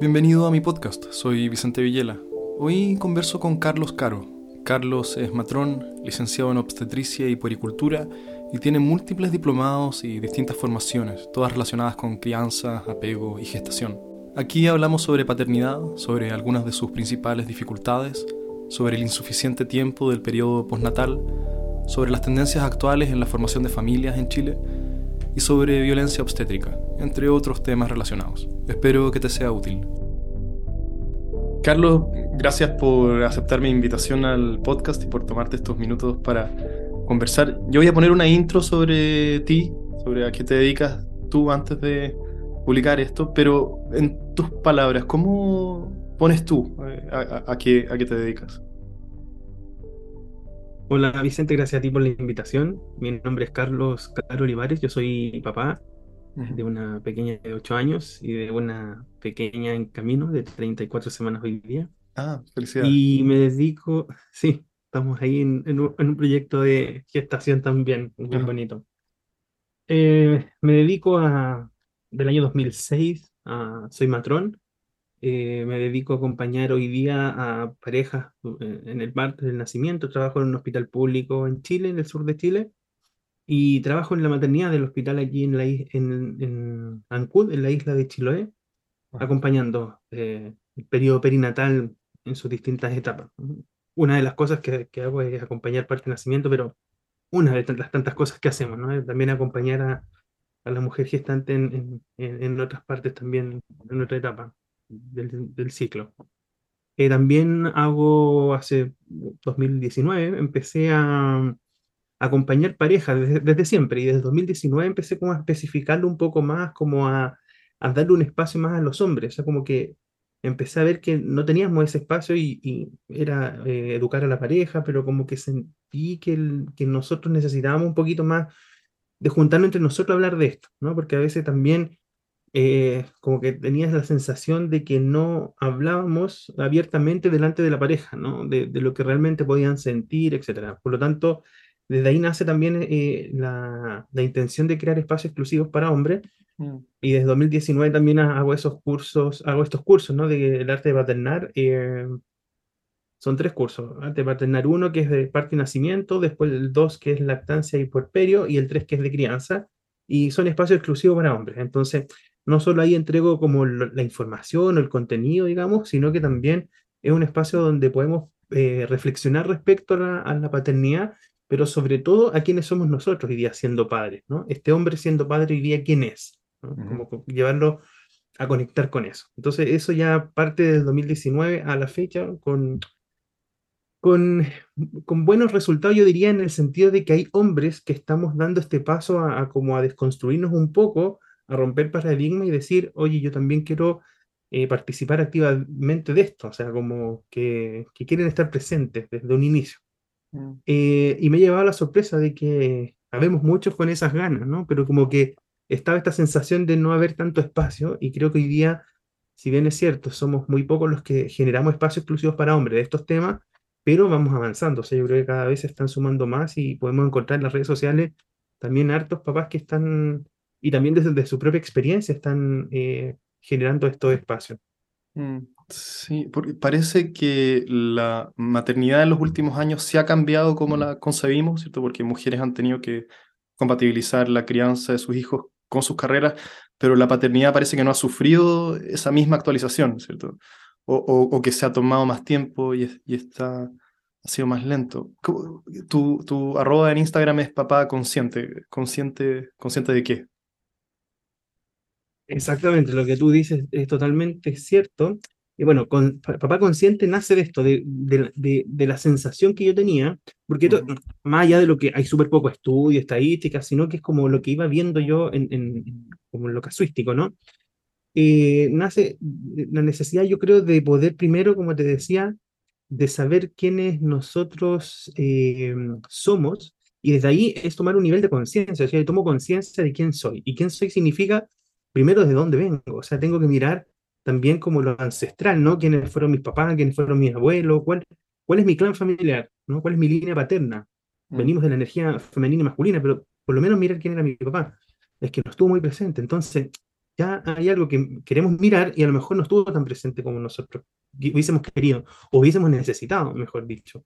Bienvenido a mi podcast, soy Vicente Villela. Hoy converso con Carlos Caro. Carlos es matrón, licenciado en obstetricia y puericultura y tiene múltiples diplomados y distintas formaciones, todas relacionadas con crianza, apego y gestación. Aquí hablamos sobre paternidad, sobre algunas de sus principales dificultades, sobre el insuficiente tiempo del periodo postnatal, sobre las tendencias actuales en la formación de familias en Chile y sobre violencia obstétrica, entre otros temas relacionados. Espero que te sea útil. Carlos, gracias por aceptar mi invitación al podcast y por tomarte estos minutos para conversar. Yo voy a poner una intro sobre ti, sobre a qué te dedicas tú antes de publicar esto, pero en tus palabras, ¿cómo pones tú eh, a, qué, a qué te dedicas? Hola Vicente, gracias a ti por la invitación. Mi nombre es Carlos Caro Olivares, yo soy papá de una pequeña de 8 años y de una pequeña en camino de 34 semanas hoy día. Ah, felicidades. Y me dedico, sí, estamos ahí en, un, proyecto de gestación también, muy bonito. Eh, me dedico a, del año 2006, a, soy matrón, eh, me dedico a acompañar hoy día a parejas eh, en el parto del nacimiento, trabajo en un hospital público en Chile, en el sur de Chile, y trabajo en la maternidad del hospital allí en, la, en, en Ancud, en la isla de Chiloé, acompañando eh, el periodo perinatal en sus distintas etapas. Una de las cosas que, que hago es acompañar parte del nacimiento, pero una de las tantas cosas que hacemos, ¿no? También acompañar a, a la mujer gestante en, en, en, otras partes también, en otra etapa del, del ciclo. Eh, también hago, hace 2019, empecé a, acompañar parejas desde, siempre y desde 2019 empecé como a especificarlo un poco más, como a, a, darle un espacio más a los hombres, o sea, como que empecé a ver que no teníamos ese espacio y, era eh, educar a la pareja, pero como que sentí que, el, que nosotros necesitábamos un poquito más de juntarnos entre nosotros a hablar de esto, ¿no? Porque a veces también eh, como que tenías la sensación de que no hablábamos abiertamente delante de la pareja, ¿no? De, de lo que realmente podían sentir, etc. Por lo tanto, desde ahí nace también eh, la, la, intención de crear espacios exclusivos para hombres. Mm. Y desde 2019 también hago esos cursos, hago estos cursos, ¿no? Del arte de paternar. Eh, son tres cursos. Arte de paternar uno, que es de parte y nacimiento, después el dos, que es lactancia y puerperio, y el tres, que es de crianza. Y son espacios exclusivos para hombres. Entonces, no solo ahí entrego como la información o el contenido, digamos, sino que también es un espacio donde podemos eh, reflexionar respecto a la, a la paternidad pero sobre todo a quienes somos nosotros hoy día siendo padres, ¿no? Este hombre siendo padre hoy día, ¿quién es? Como llevarlo a conectar con eso. Entonces, eso ya parte del 2019 a la fecha con, con, con buenos resultados, yo diría, en el sentido de que hay hombres que estamos dando este paso a, como a desconstruirnos un poco, a romper paradigma y decir, oye, yo también quiero eh, participar activamente de esto, o sea, como que, que quieren estar presentes desde un inicio. Mm. Eh, y me llevaba la sorpresa de que habemos muchos con esas ganas, ¿no? Pero como que estaba esta sensación de no haber tanto espacio y creo que hoy día, si bien es cierto, somos muy pocos los que generamos espacios exclusivos para hombres de estos temas, pero vamos avanzando. O sea, yo creo que cada vez se están sumando más y podemos encontrar en las redes sociales también hartos papás que están, y también desde, su propia experiencia, están eh, generando estos espacios. Mm. Sí, porque parece que la maternidad en los últimos años se ha cambiado como la concebimos, ¿cierto? Porque mujeres han tenido que compatibilizar la crianza de sus hijos con sus carreras, pero la paternidad parece que no ha sufrido esa misma actualización, ¿cierto? O, o, que se ha tomado más tiempo y, y, está, ha sido más lento. Tu, tu arroba en Instagram es papá consciente. ¿Consciente, consciente de qué? Exactamente, lo que tú dices es totalmente cierto. Y bueno, con, Papá Consciente nace de esto, de, de, de, la sensación que yo tenía, porque más allá de lo que hay súper poco estudio, estadísticas, sino que es como lo que iba viendo yo en, en como en lo casuístico, ¿no? Eh, nace la necesidad, yo creo, de poder primero, como te decía, de saber quiénes nosotros eh, somos, y desde ahí es tomar un nivel de conciencia, o sea, yo tomo conciencia de quién soy, y quién soy significa primero de dónde vengo, o sea, tengo que mirar también como lo ancestral, ¿no? ¿Quiénes fueron mis papás? ¿Quiénes fueron mis abuelos? ¿Cuál, cuál es mi clan familiar? ¿no? ¿Cuál es mi línea paterna? Mm. Venimos de la energía femenina y masculina, pero por lo menos mirar quién era mi papá. Es que no estuvo muy presente. Entonces, ya hay algo que queremos mirar y a lo mejor no estuvo tan presente como nosotros hubiésemos querido o hubiésemos necesitado, mejor dicho.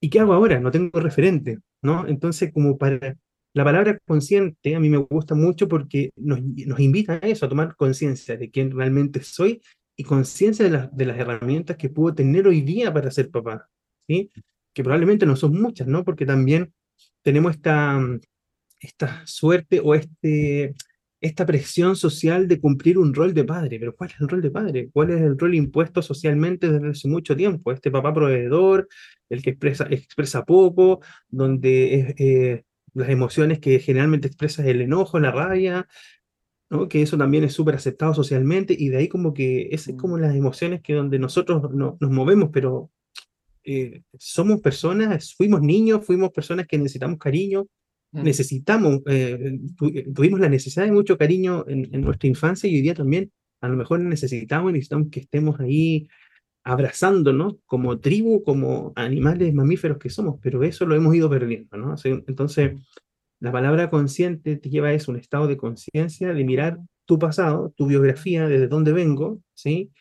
¿Y qué hago ahora? No tengo referente, ¿no? Entonces, como para la palabra consciente a mí me gusta mucho porque nos, nos invita a eso, a tomar conciencia de quién realmente soy y conciencia de, de, las herramientas que puedo tener hoy día para ser papá, ¿sí? Que probablemente no son muchas, ¿no? Porque también tenemos esta, esta suerte o este, esta presión social de cumplir un rol de padre. Pero ¿cuál es el rol de padre? ¿Cuál es el rol impuesto socialmente desde hace mucho tiempo? Este papá proveedor, el que expresa, expresa poco, donde eh, las emociones que generalmente expresa el enojo, la rabia, ¿no? que eso también es súper aceptado socialmente, y de ahí como que esas es como mm. las emociones que donde nosotros no, nos movemos, pero eh, somos personas, fuimos niños, fuimos personas que necesitamos cariño, mm. necesitamos, eh, tuvimos la necesidad de mucho cariño en, en, nuestra infancia y hoy día también a lo mejor necesitamos y necesitamos que estemos ahí abrazándonos como tribu, como animales mamíferos que somos, pero eso lo hemos ido perdiendo, ¿no? Entonces, la palabra consciente te lleva a eso, un estado de conciencia, de mirar tu pasado, tu biografía, desde dónde vengo, ¿sí?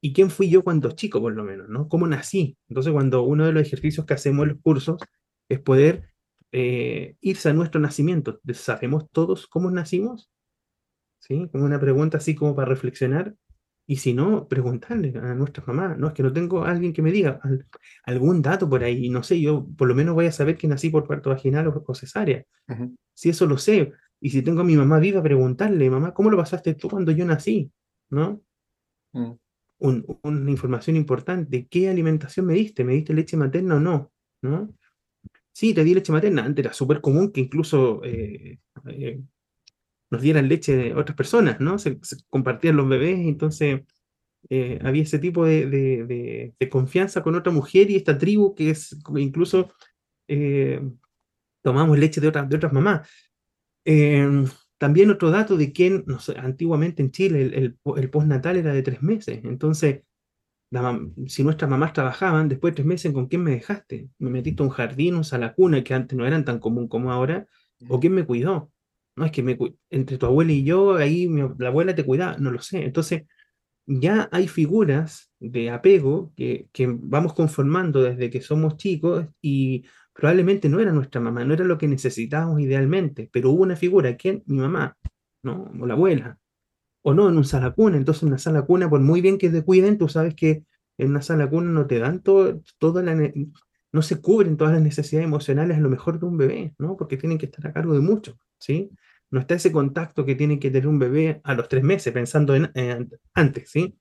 Y quién fui yo cuando chico, por lo menos, ¿no? ¿Cómo nací? Entonces, cuando uno de los ejercicios que hacemos en los cursos es poder eh, irse a nuestro nacimiento. ¿Sabemos todos cómo nacimos? ¿Sí? Como una pregunta así como para reflexionar. Y si no, preguntarle a nuestras mamás. No es que no tengo a alguien que me diga algún dato por ahí. No sé, yo por lo menos voy a saber que nací por parto vaginal o, cesárea. Si eso lo sé. Y si tengo a mi mamá viva, preguntarle, mamá, ¿cómo lo pasaste tú cuando yo nací? ¿No? Mm. una información importante. ¿Qué alimentación me diste? ¿Me diste leche materna o no? ¿No? Sí, te di leche materna. Antes era súper común que incluso eh, eh, nos dieran leche de otras personas, ¿no? Se, compartían los bebés, entonces eh, había ese tipo de, confianza con otra mujer y esta tribu que es incluso eh, tomamos leche de, de otras mamás. Em, también otro dato de que no antiguamente en Chile el, el, postnatal era de tres meses, entonces si nuestras mamás trabajaban, después de tres meses, ¿con quién me dejaste? ¿Me metiste a un jardín, a la cuna, que antes no eran tan común como ahora? ¿O quién me cuidó? No es que me, entre tu abuela y yo, ahí la abuela te cuidaba, no lo sé. Entonces, ya hay figuras de apego que, que vamos conformando desde que somos chicos y probablemente no era nuestra mamá, no era lo que necesitábamos idealmente, pero hubo una figura, ¿quién? Mi mamá, ¿no? O la abuela. O no, en un sala cuna. Entonces, en una sala cuna, por muy bien que te cuiden, tú sabes que en una sala cuna no te dan todo, no se cubren todas las necesidades emocionales a lo mejor de un bebé, ¿no? Porque tienen que estar a cargo de mucho, ¿sí? No está ese contacto que tiene que tener un bebé a los tres meses, pensando en, antes, ¿sí?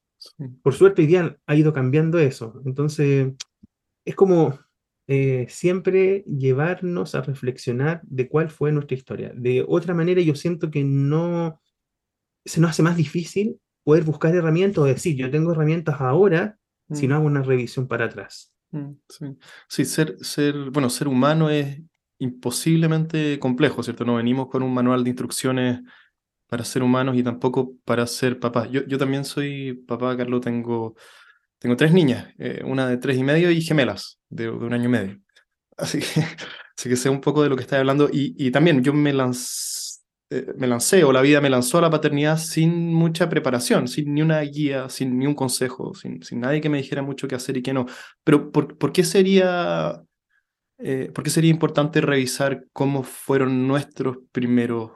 Por suerte hoy día ha ido cambiando eso. Entonces, es como eh, siempre llevarnos a reflexionar de cuál fue nuestra historia. De otra manera, yo siento que no se nos hace más difícil poder buscar herramientas o decir, yo tengo herramientas ahora, si no mm. hago una revisión para atrás. Mm, sí, sí ser, ser, bueno, ser humano es imposiblemente complejo, ¿cierto? No venimos con un manual de instrucciones para ser humanos y tampoco para ser papás. Yo, yo también soy papá, Carlos, tengo, tengo tres niñas, eh, una de tres y medio y gemelas de, un año y medio. Así que, que sé un poco de lo que estás hablando. Y, y también yo me lancé eh, me lancé o la vida me lanzó a la paternidad sin mucha preparación, sin ni una guía, sin ni un consejo, sin, sin nadie que me dijera mucho qué hacer y qué no. Pero ¿por, ¿por qué sería, eh, por qué sería importante revisar cómo fueron nuestros primeros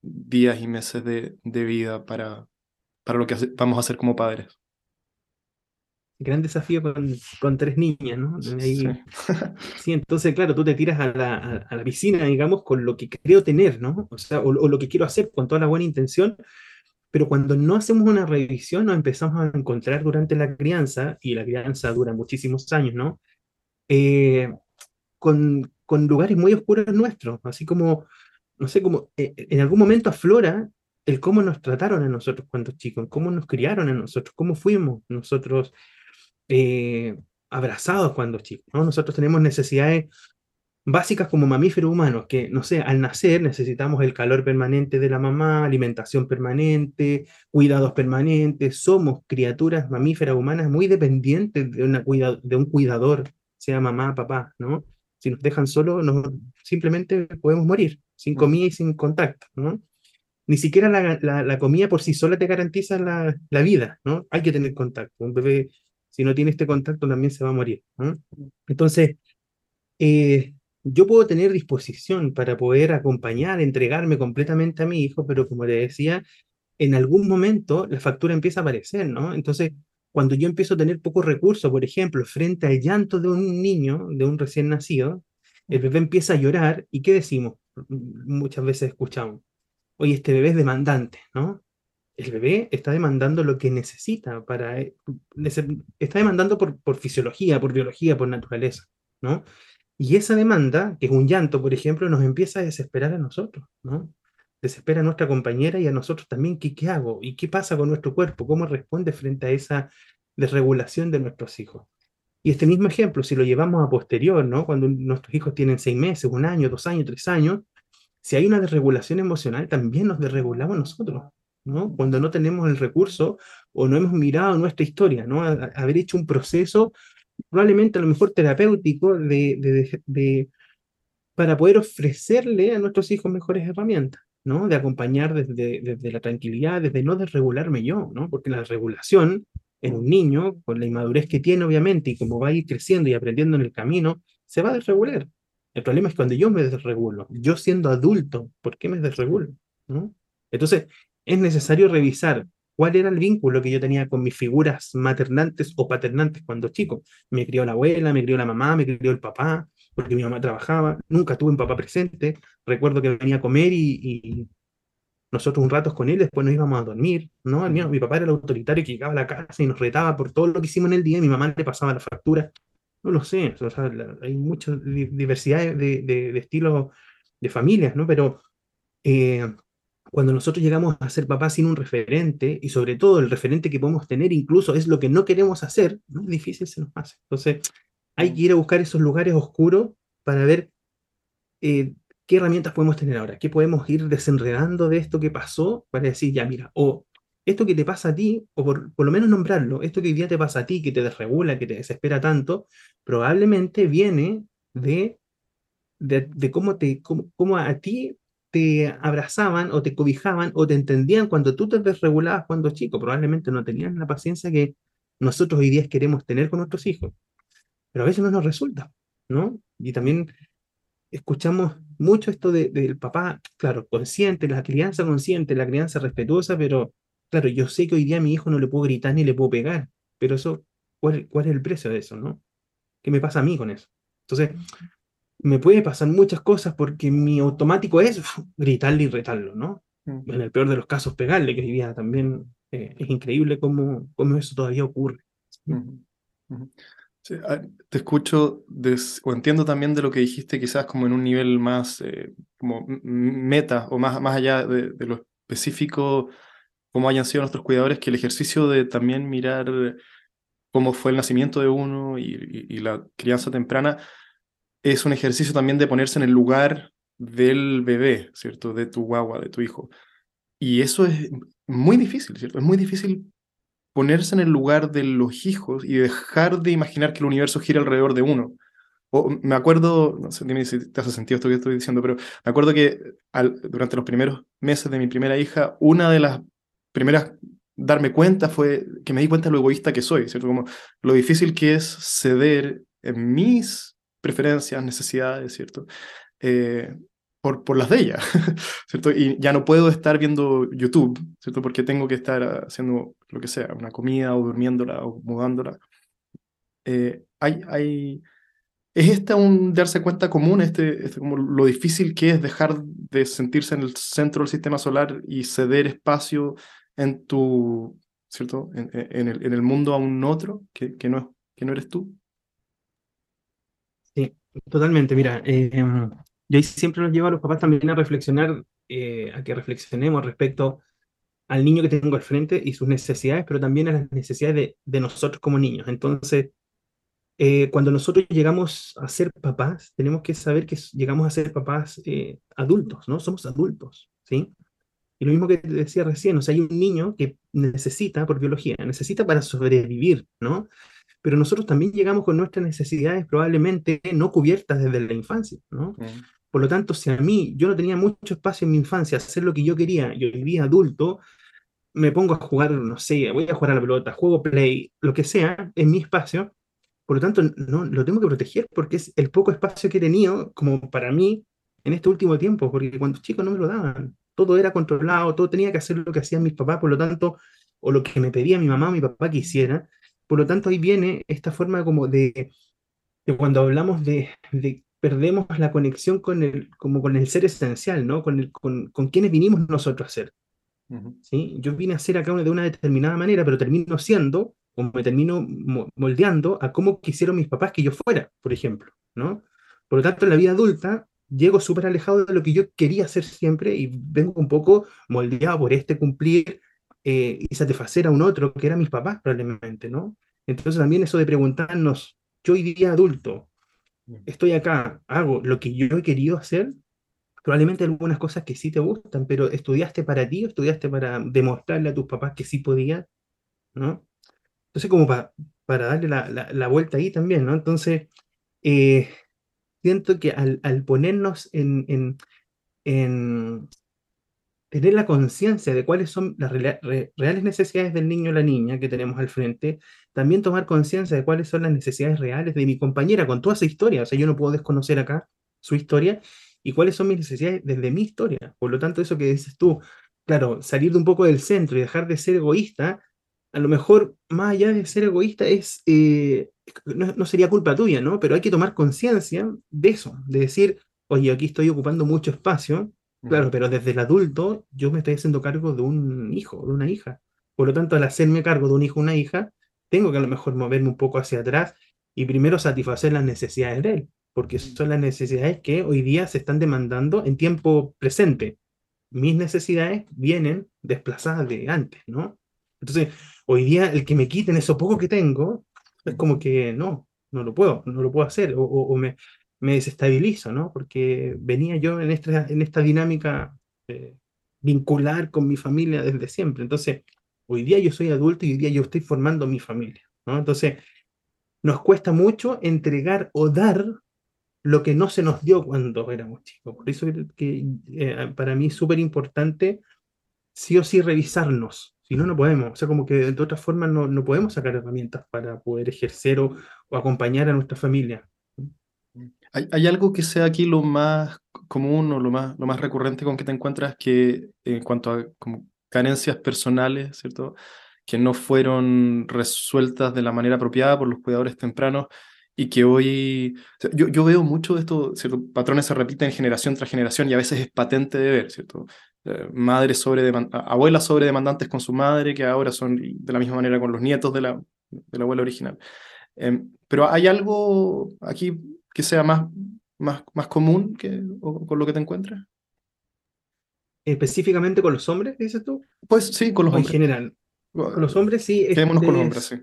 días y meses de, de vida para, para lo que vamos a hacer como padres? gran desafío con, con tres niñas, ¿no? sí. entonces, claro, tú te tiras a la, a, la, piscina, digamos, con lo que creo tener, ¿no? O sea, o, lo que quiero hacer con toda la buena intención, pero cuando no hacemos una revisión, nos empezamos a encontrar durante la crianza, y la crianza dura muchísimos años, ¿no? Eh, con, con, lugares muy oscuros nuestros, así como, no sé, como eh, en algún momento aflora el cómo nos trataron a nosotros cuando chicos, cómo nos criaron a nosotros, cómo fuimos nosotros eh, abrazados cuando chicos. ¿no? Nosotros tenemos necesidades básicas como mamíferos humanos, que, no sé, al nacer necesitamos el calor permanente de la mamá, alimentación permanente, cuidados permanentes, somos criaturas mamíferas humanas muy dependientes de, una de un cuidador, sea mamá, papá, ¿no? Si nos dejan solos, simplemente podemos morir, sin comida y sin contacto, ¿no? ni siquiera la, la, comida por sí sola te garantiza la, la, vida, ¿no? Hay que tener contacto. Un bebé, si no tiene este contacto, también se va a morir. Entonces, eh, yo puedo tener disposición para poder acompañar, entregarme completamente a mi hijo, pero como le decía, en algún momento la factura empieza a aparecer, ¿no? Entonces, cuando yo empiezo a tener pocos recursos, por ejemplo, frente al llanto de un niño, de un recién nacido, el bebé empieza a llorar y ¿qué decimos? Muchas veces escuchamos, oye, este bebé es demandante, ¿no? El bebé está demandando lo que necesita para... Eh, está demandando por, por fisiología, por biología, por naturaleza, ¿no? Y esa demanda, que es un llanto, por ejemplo, nos empieza a desesperar a nosotros, ¿no? Desespera a nuestra compañera y a nosotros también. ¿Qué, hago? ¿Y qué pasa con nuestro cuerpo? ¿Cómo responde frente a esa desregulación de nuestros hijos? Y este mismo ejemplo, si lo llevamos a posterior, ¿no? Cuando nuestros hijos tienen seis meses, un año, dos años, tres años, si hay una desregulación emocional, también nos desregulamos nosotros, ¿no? Cuando no tenemos el recurso o no hemos mirado nuestra historia, ¿no? haber hecho un proceso probablemente a lo mejor terapéutico de, de, para poder ofrecerle a nuestros hijos mejores herramientas, De acompañar desde, desde la tranquilidad, desde no desregularme yo, ¿no? Porque la regulación en un niño, con la inmadurez que tiene obviamente, y como va a ir creciendo y aprendiendo en el camino, se va a desregular. El problema es cuando yo me desregulo, yo siendo adulto, ¿por qué me desregulo? ¿no? Entonces, es necesario revisar cuál era el vínculo que yo tenía con mis figuras maternantes o paternantes cuando chico. Me crió la abuela, me crió la mamá, me crió el papá, porque mi mamá trabajaba, nunca tuve un papá presente. Recuerdo que venía a comer y, nosotros un rato con él, después nos íbamos a dormir, ¿no? Mi, mi, papá era el autoritario que llegaba a la casa y nos retaba por todo lo que hicimos en el día y mi mamá le pasaba la factura. No lo sé, o sea, hay mucha diversidad de, de, estilos de familias, ¿no? Pero eh, cuando nosotros llegamos a ser papás sin un referente, y sobre todo el referente que podemos tener incluso es lo que no queremos hacer, más difícil se nos hace. Entonces, hay que ir a buscar esos lugares oscuros para ver eh, qué herramientas podemos tener ahora, qué podemos ir desenredando de esto que pasó para decir, ya mira, o esto que te pasa a ti, o por, lo menos nombrarlo, esto que hoy día te pasa a ti, que te desregula, que te desespera tanto, probablemente viene de, de, cómo, te, cómo a ti te abrazaban o te cobijaban o te entendían cuando tú te desregulabas cuando chico. Probablemente no tenían la paciencia que nosotros hoy día queremos tener con nuestros hijos. Pero a veces no nos resulta, ¿no? Y también escuchamos mucho esto del papá, claro, consciente, la crianza consciente, la crianza respetuosa, pero claro, yo sé que hoy día a mi hijo no le puedo gritar ni le puedo pegar, pero eso, ¿cuál, cuál es el precio de eso, no? ¿Qué me pasa a mí con eso? Entonces, me puede pasar muchas cosas porque mi automático es gritarle y retarlo, ¿no? En el peor de los casos, pegarle, que hoy también eh, es increíble cómo, cómo, eso todavía ocurre. Te escucho o entiendo también de lo que dijiste, quizás como en un nivel más eh, como meta o más, más allá de, lo específico, como hayan sido nuestros cuidadores, que el ejercicio de también mirar cómo fue el nacimiento de uno y la crianza temprana es un ejercicio también de ponerse en el lugar del bebé, ¿cierto? De tu guagua, de tu hijo. Y eso es muy difícil, ¿cierto? Es muy difícil ponerse en el lugar de los hijos y dejar de imaginar que el universo gira alrededor de uno. O, me acuerdo, no sé si te hace sentido esto que estoy diciendo, pero me acuerdo que durante los primeros meses de mi primera hija, una de las primeras darme cuenta fue que me di cuenta de lo egoísta que soy, ¿cierto? Como lo difícil que es ceder en mis preferencias, necesidades, ¿cierto? Eh, por, por las de ella, ¿cierto? Y ya no puedo estar viendo YouTube, ¿cierto? Porque tengo que estar haciendo lo que sea, una comida o durmiéndola o mudándola. Eh, hay, hay, ¿Es esta un darse cuenta común, este, este, como lo difícil que es dejar de sentirse en el centro del sistema solar y ceder espacio en tu, ¿cierto? En, el, en el, mundo a un otro que, que, no, que no eres tú? Totalmente, mira, eh, yo siempre los llevo a los papás también a reflexionar, eh, a que reflexionemos respecto al niño que tengo al frente y sus necesidades, pero también a las necesidades de, nosotros como niños. Entonces, eh, cuando nosotros llegamos a ser papás, tenemos que saber que llegamos a ser papás adultos, ¿no? Somos adultos, ¿sí? Y lo mismo que te decía recién, o sea, hay un niño que necesita, por biología, necesita para sobrevivir, ¿no? pero nosotros también llegamos con nuestras necesidades probablemente no cubiertas desde la infancia, ¿no? Por lo tanto, si a mí yo no tenía mucho espacio en mi infancia, hacer lo que yo quería, y hoy día adulto, me pongo a jugar, no sé, voy a jugar a la pelota, juego play, lo que sea, en mi espacio, por lo tanto, no, lo tengo que proteger porque es el poco espacio que he tenido como para mí en este último tiempo, porque cuando chicos no me lo daban, todo era controlado, todo tenía que hacer lo que hacían mis papás, por lo tanto, o lo que me pedía mi mamá o mi papá que hiciera, por lo tanto ahí viene esta forma como de, de cuando hablamos de, perdemos la conexión con el, como con el ser esencial, ¿no? Con, el, con, con quienes vinimos nosotros a ser. ¿sí? Yo vine a ser acá de una determinada manera, pero termino siendo o me termino moldeando a cómo quisieron mis papás que yo fuera, por ejemplo, ¿no? Por lo tanto, en la vida adulta llego súper alejado de lo que yo quería hacer siempre y vengo un poco moldeado por este cumplir eh, y satisfacer a un otro, que era mis papás probablemente, ¿no? Entonces también eso de preguntarnos, yo hoy día adulto, estoy acá, hago lo que yo he querido hacer, probablemente algunas cosas que sí te gustan, pero estudiaste para ti estudiaste para demostrarle a tus papás que sí podías, ¿no? Entonces, como para darle la, vuelta ahí también, ¿no? Entonces, eh, siento que al, ponernos en, en, tener la conciencia de cuáles son las reales necesidades del niño o la niña que tenemos al frente, también tomar conciencia de cuáles son las necesidades reales de mi compañera con toda esa historia. O sea, yo no puedo desconocer acá su historia y cuáles son mis necesidades desde mi historia. Por lo tanto, eso que dices tú, claro, salir un poco del centro y dejar de ser egoísta a lo mejor, más allá de ser egoísta, es, eh, no, sería culpa tuya, ¿no? Pero hay que tomar conciencia de eso, de decir, oye, aquí estoy ocupando mucho espacio, claro, pero desde el adulto yo me estoy haciendo cargo de un hijo, de una hija. Por lo tanto, al hacerme cargo de un hijo o una hija, tengo que a lo mejor moverme un poco hacia atrás y primero satisfacer las necesidades de él, porque son las necesidades que hoy día se están demandando en tiempo presente. Mis necesidades vienen desplazadas de antes, ¿no? Entonces, hoy día el que me quiten eso poco que tengo, es como que no, no lo puedo, no lo puedo hacer, o, me, me, desestabilizo, ¿no? Porque venía yo en esta, en esta dinámica eh, vincular con mi familia desde siempre. Entonces, hoy día yo soy adulto y hoy día yo estoy formando mi familia, ¿no? Entonces, nos cuesta mucho entregar o dar lo que no se nos dio cuando éramos chicos. Por eso que, eh, para mí es súper importante sí o sí revisarnos, si no, no podemos. O sea, como que de otra forma no, no podemos sacar herramientas para poder ejercer o, acompañar a nuestra familia. ¿Hay, ¿Hay, algo que sea aquí lo más común o lo más, lo más recurrente con que te encuentras que en cuanto a como carencias personales, ¿cierto? Que no fueron resueltas de la manera apropiada por los cuidadores tempranos y que hoy, yo, yo, veo mucho de esto, ¿cierto? patrones se repiten generación tras generación y a veces es patente de ver, ¿cierto? Eh, madres sobre abuelas sobre demandantes con su madre, que ahora son de la misma manera con los nietos de la, de la abuela original. Em, pero ¿hay algo aquí que sea más, más, más común que, con lo que te encuentras? ¿Específicamente con los hombres, dices tú? Pues sí, con los hombres. En general. Con los hombres sí. Quedémonos con los hombres, sí.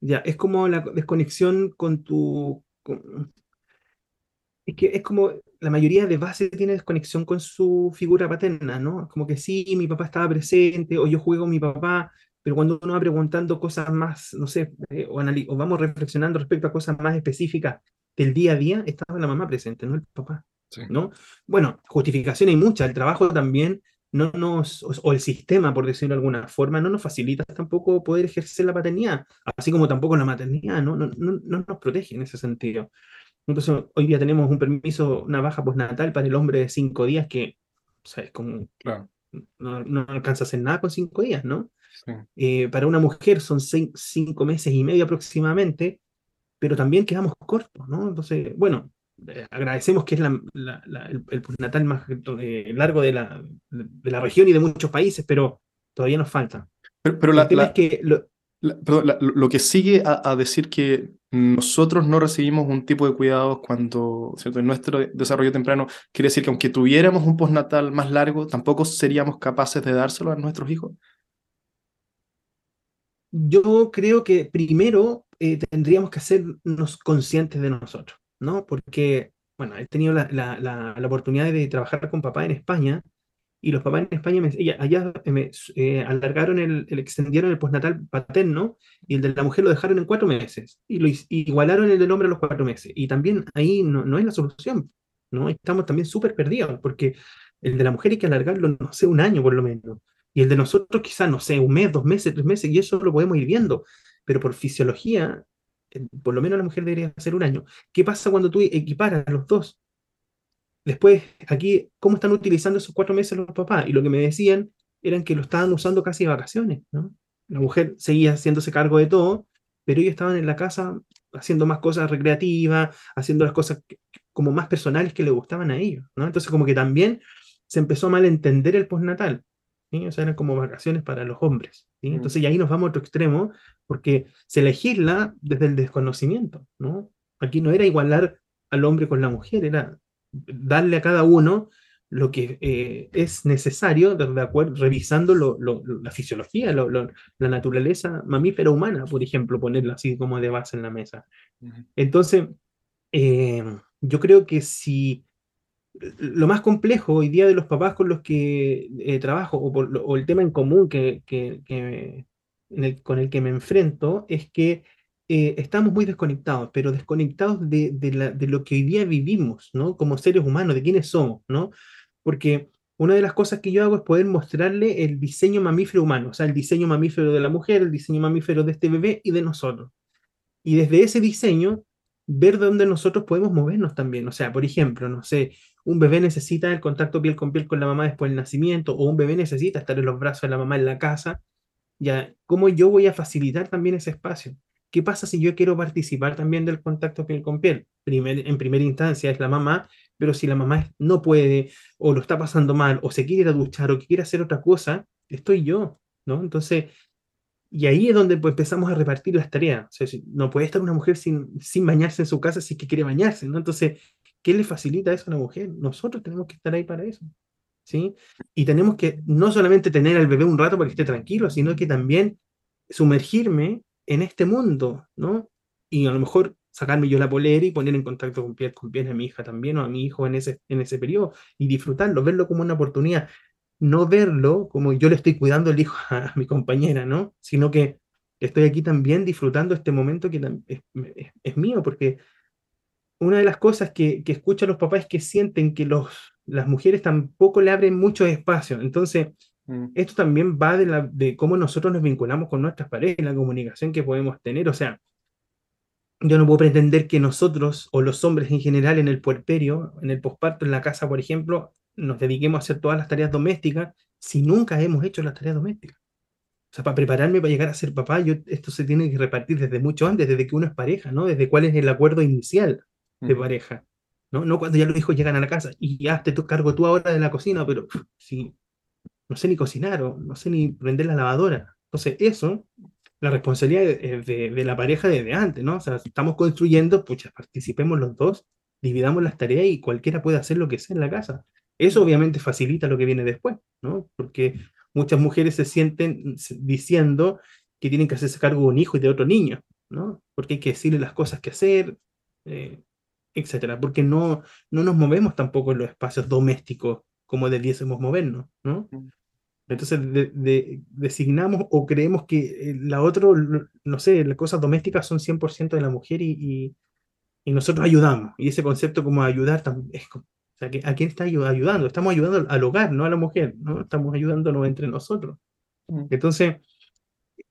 Ya, es como la desconexión con tu... Es que es como la mayoría de base tiene desconexión con su figura paterna, ¿no? Como que sí, mi papá estaba presente, o yo juego con mi papá, pero cuando uno va preguntando cosas más, no sé, eh, o, o, vamos reflexionando respecto a cosas más específicas del día a día, estaba la mamá presente, no el papá, ¿no? Bueno, justificación hay mucha, el trabajo también no nos, o, el sistema, por decirlo de alguna forma, no nos facilita tampoco poder ejercer la paternidad, así como tampoco la maternidad, ¿no? No, no, no nos protege en ese sentido. Entonces, hoy día tenemos un permiso, una baja postnatal para el hombre de cinco días que, o sea, es como, no, no, alcanza a hacer nada con cinco días, ¿no? Eh, para una mujer son cinco meses y medio aproximadamente, pero también quedamos cortos, ¿no? Entonces, bueno, eh, agradecemos que es la, el, postnatal más eh, largo de la, de la región y de muchos países, pero todavía nos falta. Pero, la, es que lo, que sigue a, decir que nosotros no recibimos un tipo de cuidados cuando, ¿cierto? En nuestro desarrollo temprano, quiere decir que aunque tuviéramos un postnatal más largo, tampoco seríamos capaces de dárselo a nuestros hijos. Yo creo que primero eh, tendríamos que hacernos conscientes de nosotros, ¿no? Porque, bueno, he tenido la, la oportunidad de trabajar con papá en España y los papás en España me, allá me eh, alargaron el, extendieron el postnatal paterno y el de la mujer lo dejaron en cuatro meses y lo igualaron el del hombre a los cuatro meses. Y también ahí no, no es la solución. ¿no? Estamos también súper perdidos, porque el de la mujer hay que alargarlo, no sé, un año por lo menos. Y el de nosotros quizás, no sé, un mes, dos meses, tres meses, y eso lo podemos ir viendo. Pero por fisiología, por lo menos la mujer debería hacer un año. ¿Qué pasa cuando tú equiparas a los dos? Después, aquí, ¿cómo están utilizando esos cuatro meses los papás? Y lo que me decían eran que lo estaban usando casi de vacaciones, ¿no? La mujer seguía haciéndose cargo de todo, pero ellos estaban en la casa haciendo más cosas recreativas, haciendo las cosas como más personales que le gustaban a ellos, ¿no? Entonces como que también se empezó a malentender el postnatal, ¿sí? O sea, eran como vacaciones para los hombres, ¿sí? Mm. Entonces y ahí nos vamos a otro extremo, porque se legisla desde el desconocimiento, ¿no? Aquí no era igualar al hombre con la mujer, era darle a cada uno lo que eh, es necesario, de, acuerdo, revisando la fisiología, la naturaleza mamífera humana, por ejemplo, ponerlo así como de base en la mesa. Entonces, eh, yo creo que si lo más complejo hoy día de los papás con los que eh, trabajo, o, el tema en común que, con el que me enfrento, es que estamos muy desconectados, pero desconectados de, de, lo que hoy día vivimos, ¿no? Como seres humanos, de quiénes somos, ¿no? porque una de las cosas que yo hago es poder mostrarle el diseño mamífero humano, o sea, el diseño mamífero de la mujer, el diseño mamífero de este bebé y de nosotros. Y desde ese diseño, ver dónde nosotros podemos movernos también. O sea, por ejemplo, no sé, un bebé necesita el contacto piel con piel con la mamá después del nacimiento, o un bebé necesita estar en los brazos de la mamá en la casa. Ya, ¿cómo yo voy a facilitar también ese espacio? ¿Qué pasa si yo quiero participar también del contacto piel con piel? en primera instancia es la mamá, pero si la mamá no puede, o lo está pasando mal, o se quiere ir a duchar, o quiere hacer otra cosa, estoy yo, ¿no? Entonces, y ahí es donde pues, empezamos a repartir las tareas. No puede estar una mujer sin, sin bañarse en su casa si es que quiere bañarse, ¿no? Entonces, ¿qué le facilita eso a la mujer? Nosotros tenemos que estar ahí para eso, ¿sí? Y tenemos que no solamente tener al bebé un rato para que esté tranquilo, sino que también sumergirme en este mundo, ¿no? Y a lo mejor sacarme yo la polera y poner en contacto con piel con piel a mi hija también o a mi hijo en ese, en ese periodo y disfrutarlo, verlo como una oportunidad, no verlo como yo le estoy cuidando el hijo a, mi compañera, ¿no? Sino que estoy aquí también disfrutando este momento que es, es, mío, porque una de las cosas que, a los papás es que sienten que los, las mujeres tampoco le abren mucho espacio. Entonces, mm. esto también va de, la, de cómo nosotros nos vinculamos con nuestras parejas, la comunicación que podemos tener. O sea, yo no puedo pretender que nosotros o los hombres en general en el puerperio, en el posparto, en la casa, por ejemplo, nos dediquemos a hacer todas las tareas domésticas si nunca hemos hecho las tareas domésticas. O sea, para prepararme para llegar a ser papá, yo, esto se tiene que repartir desde mucho antes, desde que uno es pareja, ¿no? Desde cuál es el acuerdo inicial de pareja, ¿no? No cuando ya los hijos llegan a la casa y ya te cargo tú ahora de la cocina, pero si no sé ni cocinar o no sé ni prender la lavadora. Entonces, eso la responsabilidad de, de, la pareja desde antes, ¿no? O sea, si estamos construyendo, pues participemos los dos, dividamos las tareas y cualquiera puede hacer lo que sea en la casa. Eso obviamente facilita lo que viene después, ¿no? Porque muchas mujeres se sienten diciendo que tienen que hacerse cargo de un hijo y de otro niño, ¿no? Porque hay que decirle las cosas que hacer, eh, etcétera, porque no, no nos movemos tampoco en los espacios domésticos como debiésemos movernos, ¿no? Mm. Entonces designamos o creemos que eh, la otra, no sé, las cosas domésticas son 100% de la mujer y, y, nosotros ayudamos. Y ese concepto como ayudar también es o sea, ¿a quién está ayudando? Estamos ayudando al hogar, no a la mujer, ¿no? Estamos ayudándonos entre nosotros. Mm. Entonces,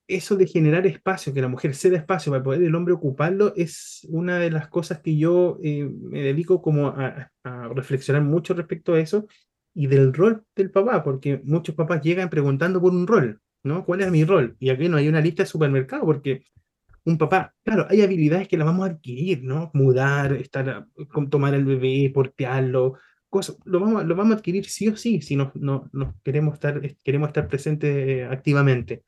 eso de generar espacio, que la mujer ceda espacio para poder el hombre ocuparlo, es una de las cosas que yo eh, me dedico como a, a, reflexionar mucho respecto a eso y del rol del papá, porque muchos papás llegan preguntando por un rol, ¿no? ¿Cuál es mi rol? Y aquí no hay una lista de supermercado, porque un papá, claro, hay habilidades que las vamos a adquirir, ¿no? Mudar, estar, tomar el bebé, portearlo, cosas, lo vamos, lo vamos a adquirir sí o sí, si no, no, queremos, estar, queremos estar presentes eh, activamente.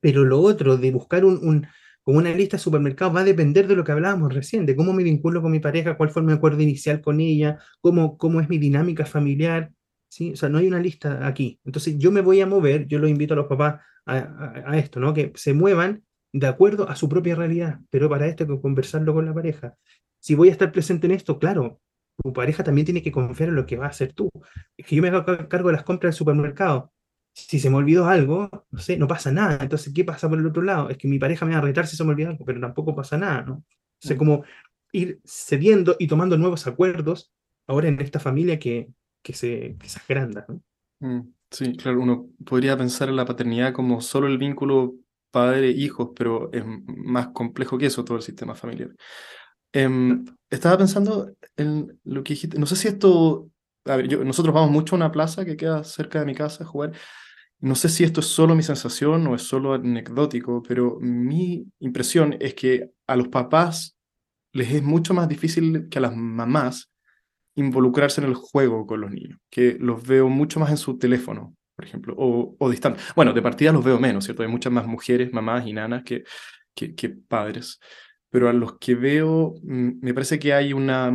Pero lo otro, de buscar un, un como una lista de supermercados va a depender de lo que hablábamos recién, cómo me vinculo con mi pareja, cuál fue mi acuerdo inicial con ella, cómo, cómo es mi dinámica familiar. ¿sí? O sea, no hay una lista aquí. Entonces yo me voy a mover, yo lo invito a los papás a, esto, ¿no? que se muevan de acuerdo a su propia realidad, pero para esto hay que conversarlo con la pareja. Si voy a estar presente en esto, claro, tu pareja también tiene que confiar en lo que va a hacer tú. Es que yo me hago cargo de las compras del supermercado si se me olvidó algo, no sé, no pasa nada. Entonces, ¿qué pasa por el otro lado? Es que mi pareja me va a retar si se me olvidó algo, pero tampoco pasa nada, ¿no? O sea, mm. como ir cediendo y tomando nuevos acuerdos ahora en esta familia que, que, se, que se agranda. ¿no? Mm, sí, claro, uno podría pensar en la paternidad como solo el vínculo padre-hijos, pero es más complejo que eso todo el sistema familiar. Em, estaba pensando en lo que dijiste, no sé si esto, a ver, yo, nosotros vamos mucho a una plaza que queda cerca de mi casa a jugar, no sé si esto es solo mi sensación o es solo anecdótico, pero mi impresión es que a los papás les es mucho más difícil que a las mamás involucrarse en el juego con los niños, que los veo mucho más en su teléfono, por ejemplo, o, o distantes. Bueno, de partida los veo menos, ¿cierto? Hay muchas más mujeres, mamás y nanas que, que, que padres, pero a los que veo mm, me parece que hay una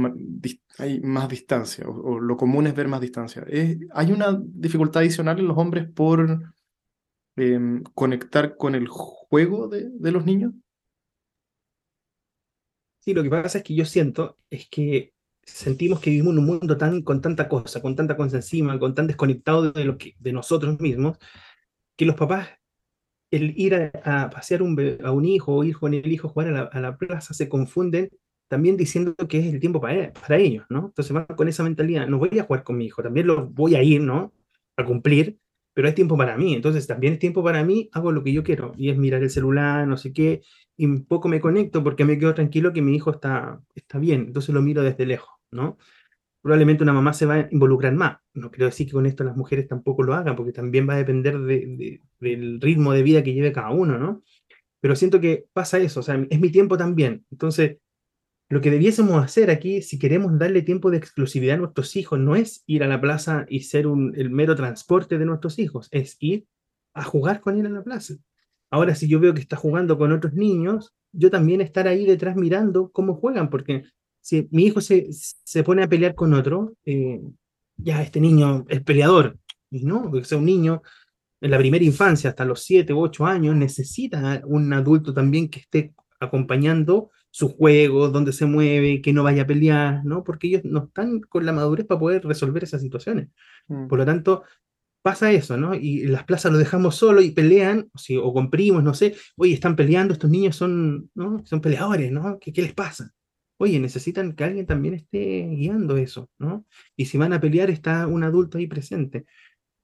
hay más distancia, o, lo común es ver más distancia. hay una dificultad adicional en los hombres por em, conectar con el juego de, de los niños. Sí, lo que pasa es que yo siento es que sentimos que vivimos en un mundo tan, con tanta cosa, con tanta cosa encima, con tan desconectado de, lo que, de nosotros mismos, que los papás, el ir a, pasear un, a un hijo o ir con el hijo a jugar a la, a la, plaza, se confunden también diciendo que es el tiempo para, para ellos, ¿no? Entonces van con esa mentalidad, no voy a jugar con mi hijo, también lo voy a ir, ¿no? A cumplir, pero es tiempo para mí, entonces también es tiempo para mí, hago lo que yo quiero, y es mirar el celular, no sé qué, y poco me conecto porque me quedo tranquilo que mi hijo está, está bien, entonces lo miro desde lejos. ¿no? Probablemente una mamá se va a involucrar más. No quiero decir que con esto las mujeres tampoco lo hagan, porque también va a depender de, del ritmo de vida que lleve cada uno, ¿no? Pero siento que pasa eso, es mi tiempo también. Entonces, lo que debiésemos hacer aquí, si queremos darle tiempo de exclusividad a nuestros hijos, no es ir a la plaza y ser un, el mero transporte de nuestros hijos, es ir a jugar con él en la plaza. Ahora, si yo veo que está jugando con otros niños, yo también estar ahí detrás mirando cómo juegan, porque si mi hijo se, se pone a pelear con otro, eh, ya este niño es peleador, y no, porque sea un niño en la primera infancia, hasta los 7 u 8 años, necesita un adulto también que esté acompañando su juego, donde se mueve, que no vaya a pelear, ¿no? Porque ellos no están con la madurez para poder resolver esas situaciones. Mm. Por lo tanto, pasa eso, ¿no? Y las plazas lo dejamos solo y pelean, o, si, o con primos, no sé, oye, están peleando, estos niños son, ¿no? Son peleadores, ¿no? ¿Qué, qué les pasa? oye, necesitan que alguien también esté guiando eso, ¿no? Y si van a pelear, está un adulto ahí presente.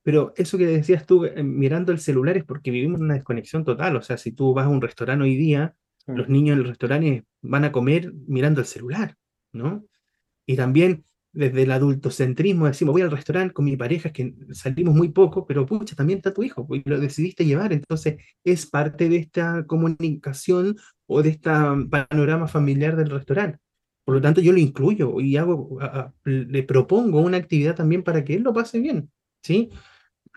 Pero eso que decías tú, eh, mirando el celular, es porque vivimos una desconexión total. O sea, si tú vas a un restaurante hoy día, los niños en el restaurante van a comer mirando el celular, ¿no? Y también desde el adultocentrismo decimos, voy al restaurante con mi pareja, es que salimos muy poco, pero pucha, también está tu hijo, y lo decidiste llevar, entonces es parte de esta comunicación o de este panorama familiar del restaurante. Por lo tanto, yo lo incluyo y hago, le propongo una actividad también para que él lo pase bien, ¿sí?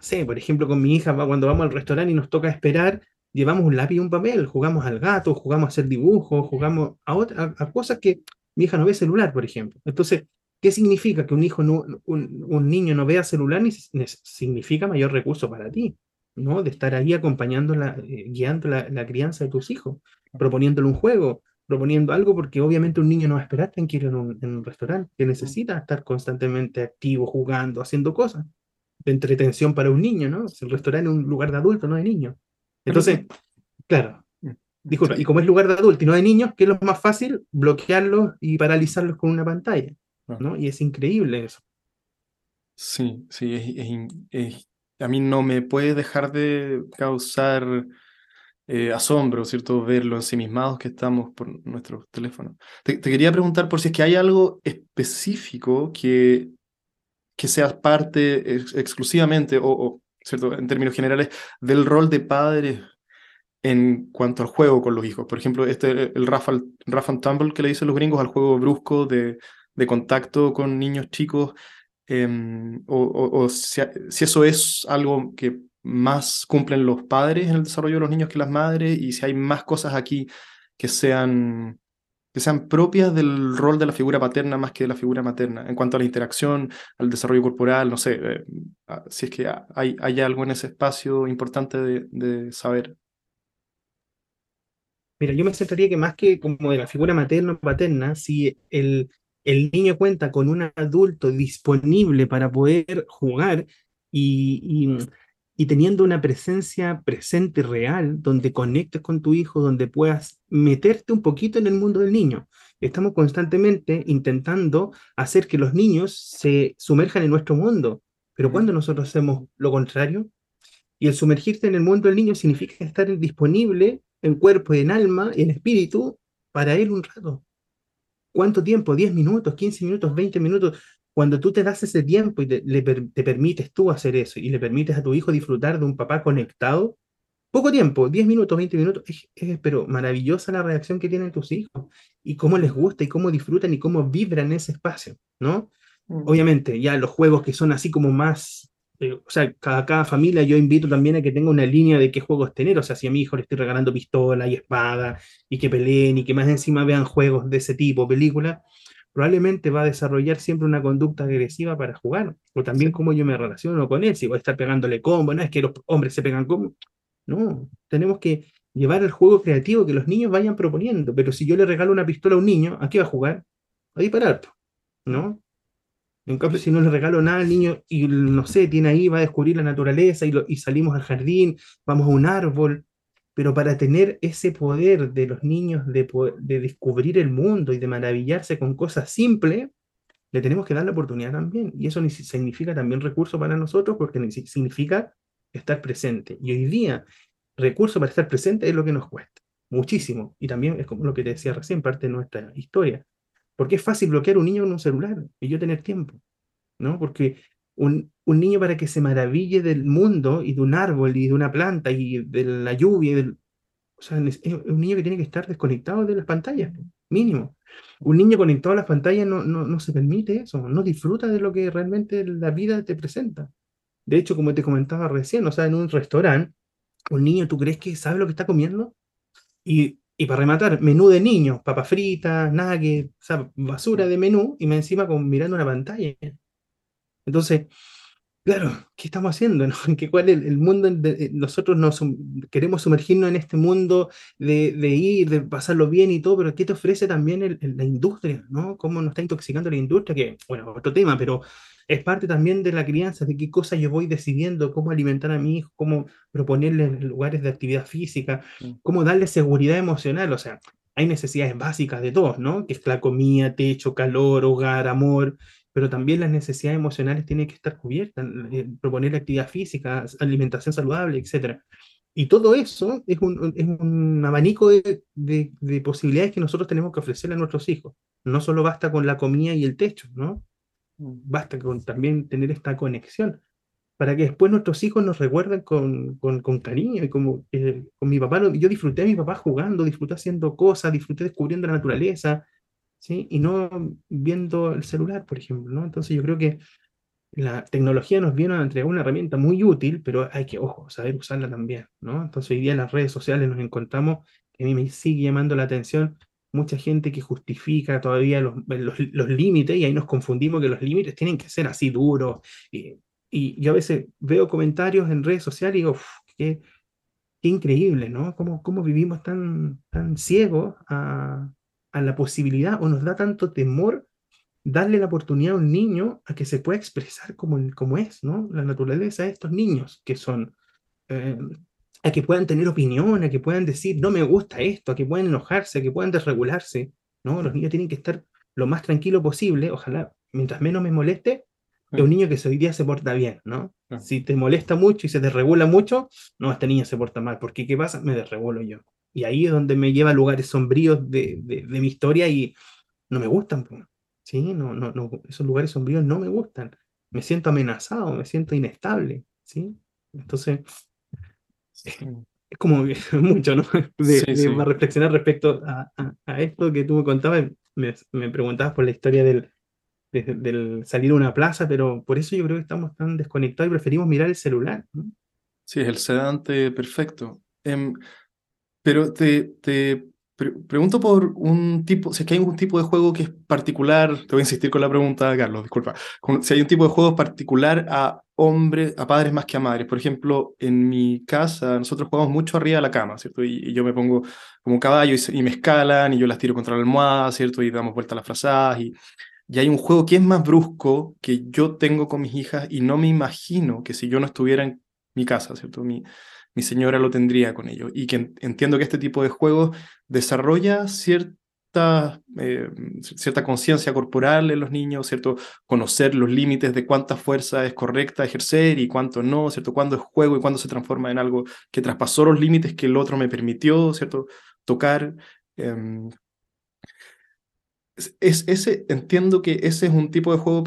sé, por ejemplo, con mi hija, cuando vamos al restaurante y nos toca esperar, llevamos un lápiz y un papel, jugamos al gato, jugamos a hacer dibujos, jugamos a, a, cosas que mi hija no ve celular, por ejemplo. Entonces, ¿qué significa que un hijo, no, un, niño no vea celular? Ni, significa mayor recurso para ti, ¿no? De estar ahí acompañando, la, eh, guiando la, la crianza de tus hijos, proponiéndole un juego, proponiendo algo, porque obviamente un niño no va a esperar tranquilo en un, en un restaurante, que necesita estar constantemente activo, jugando, haciendo cosas de entretención para un niño, ¿no? El restaurante es un lugar de adulto, no de niños. Entonces, claro, mm, disculpa, y como es lugar de adulto y no de niños, ¿qué es lo más fácil? Bloquearlos y paralizarlos con una pantalla, ¿no? Y es increíble eso. Sí, sí, es, a mí no me puede dejar de causar eh, asombro, ¿cierto? Ver lo ensimismados que estamos por nuestros teléfonos. Te, quería preguntar por si es que hay algo específico que, que sea parte exclusivamente, o, ¿cierto? En términos generales, del rol de padres en cuanto al juego con los hijos. Por ejemplo, este, el Rafa, Rafa Tumble que le dicen los gringos al juego brusco de, de contacto con niños chicos, em, o, si, si, eso es algo que más cumplen los padres en el desarrollo de los niños que las madres y si hay más cosas aquí que sean, que sean propias del rol de la figura paterna más que de la figura materna, en cuanto a la interacción, al desarrollo corporal, no sé, eh, si es que hay, hay algo en ese espacio importante de, saber. Mira, yo me centraría que más que como de la figura materna o paterna, si el, el niño cuenta con un adulto disponible para poder jugar y teniendo una presencia presente real, donde conectes con tu hijo, donde puedas meterte un poquito en el mundo del niño. Estamos constantemente intentando hacer que los niños se sumerjan en nuestro mundo, pero cuando nosotros hacemos lo contrario, y el sumergirte en el mundo del niño significa estar disponible en cuerpo, en alma, en espíritu, para él un rato. ¿Cuánto tiempo? ¿10 minutos, 15 minutos, 20 minutos? Cuando tú te das ese tiempo y te, te permites tú hacer eso y le permites a tu hijo disfrutar de un papá conectado, poco tiempo, 10 minutos, 20 minutos, es, pero maravillosa la reacción que tienen tus hijos y cómo les gusta y cómo disfrutan y cómo vibran ese espacio, ¿no? Mm. Obviamente, ya los juegos que son así como más, eh, o sea, cada, cada familia yo invito también a que tenga una línea de qué juegos tener, o sea, si a mi hijo le estoy regalando pistola y espada y que peleen y que más encima vean juegos de ese tipo, películas, probablemente va a desarrollar siempre una conducta agresiva para jugar, o también cómo yo me relaciono con él, si voy a estar pegándole combo, no es que los hombres se pegan combo, no, tenemos que llevar el juego creativo que los niños vayan proponiendo, pero si yo le regalo una pistola a un niño, ¿a qué va a jugar? A disparar, ¿no? En cambio, si no le regalo nada al niño y no sé, tiene ahí, va a descubrir la naturaleza y, y salimos al jardín, vamos a un árbol, pero para tener ese poder de los niños de, de descubrir el mundo y de maravillarse con cosas simples, le tenemos que dar la oportunidad también. Y eso significa también recurso para nosotros porque significa estar presente. Y hoy día, recurso para estar presente es lo que nos cuesta, muchísimo. Y también es como lo que te decía recién, parte de nuestra historia. Porque es fácil bloquear un niño con un celular y yo tener tiempo, ¿no? Porque un, niño para que se maraville del mundo y de un árbol y de una planta y de la lluvia. del, o sea, es un niño que tiene que estar desconectado de las pantallas, mínimo. Un niño conectado a las pantallas no, no, no se permite eso, no disfruta de lo que realmente la vida te presenta. De hecho, como te comentaba recién, o sea, en un restaurante, un niño, ¿tú crees que sabe lo que está comiendo? Y, y para rematar, menú de niños, papas fritas, nuggets, o sea, basura de menú, y me encima con, mirando una pantalla. Entonces, claro, ¿qué estamos haciendo? ¿Qué, ¿Cuál es el mundo? De, nosotros nos queremos sumergirnos en este mundo de, de, ir, de pasarlo bien y todo, pero ¿qué te ofrece también la industria? ¿no? ¿Cómo nos está intoxicando la industria? Que, bueno, otro tema, pero es parte también de la crianza, de qué cosas yo voy decidiendo, cómo alimentar a mi hijo, cómo proponerle lugares de actividad física, mm. cómo darle seguridad emocional. O sea, hay necesidades básicas de todos, ¿no? Que es la comida, techo, calor, hogar, amor, pero también las necesidades emocionales tienen que estar cubiertas, eh, proponer actividad física, alimentación saludable, etc. Y todo eso es un, es un abanico de, de, posibilidades que nosotros tenemos que ofrecerle a nuestros hijos. No solo basta con la comida y el techo, ¿no? Basta con también tener esta conexión para que después nuestros hijos nos recuerden con, con, con cariño y como con mi papá, yo disfruté a mi papá jugando, disfruté haciendo cosas, disfruté descubriendo la naturaleza, Y no viendo el celular, por ejemplo, ¿no? Entonces yo creo que la tecnología nos viene a entregar una herramienta muy útil, pero hay que, ojo, saber usarla también, ¿no? Entonces hoy día en las redes sociales nos encontramos, que a mí me sigue llamando la atención, mucha gente que justifica todavía los, los, límites y ahí nos confundimos que los límites tienen que ser así duros. Y, y yo a veces veo comentarios en redes sociales y digo, qué, qué, increíble, ¿no? ¿Cómo, cómo vivimos tan, tan ciegos a, a la posibilidad o nos da tanto temor darle la oportunidad a un niño a que se pueda expresar como, como es, ¿no? La naturaleza de estos niños, que son, eh, a que puedan tener opinión, a que puedan decir, no me gusta esto, a que puedan enojarse, a que puedan desregularse, ¿no? Los niños tienen que estar lo más tranquilo posible, ojalá, mientras menos me moleste, que un niño que hoy día se porta bien, ¿no? Si te molesta mucho y se desregula mucho, no, este niño se porta mal, porque ¿qué pasa? Me desregulo yo. Y ahí es donde me lleva a lugares sombríos de, de, mi historia y no me gustan. ¿sí? No, no, no, esos lugares sombríos no me gustan. Me siento amenazado, me siento inestable. ¿sí? Entonces, es como mucho, ¿no? De, reflexionar respecto a, a, esto que tú me contabas. Me, me preguntabas por la historia del, del salir a una plaza, pero por eso yo creo que estamos tan desconectados y preferimos mirar el celular. Sí, es el sedante perfecto. Em, pero te, te pregunto por un tipo, si es que hay un tipo de juego que es particular, te voy a insistir con la pregunta, Carlos, disculpa, si hay un tipo de juego particular a hombres, a padres más que a madres. Por ejemplo, en mi casa nosotros jugamos mucho arriba de la cama, ¿cierto? Y, yo me pongo como caballo y, me escalan y yo las tiro contra la almohada, ¿cierto? Y damos vuelta a las frazadas y, y hay un juego que es más brusco que yo tengo con mis hijas y no me imagino que si yo no estuviera en mi casa, ¿cierto? Mi señora lo tendría con ellos. Y que entiendo que este tipo de juegos desarrolla cierta, eh, cierta conciencia corporal en los niños, ¿cierto? Conocer los límites de cuánta fuerza es correcta ejercer y cuánto no, ¿cierto? Cuándo es juego y cuándo se transforma en algo que traspasó los límites que el otro me permitió, ¿cierto? Tocar. Em, es, ese, entiendo que ese es un tipo de juego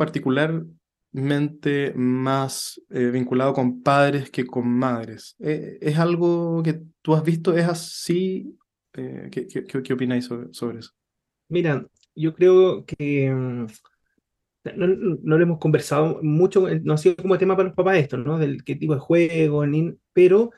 particularmente más eh, vinculado con padres que con madres. Eh, ¿Es algo que tú has visto? ¿Es así? Eh, ¿qué, qué, qué, opináis sobre, eso? Mira, yo creo que mm, no, no, lo hemos conversado mucho, no ha sido como tema para los papás esto, ¿no? Del qué tipo de juego, pero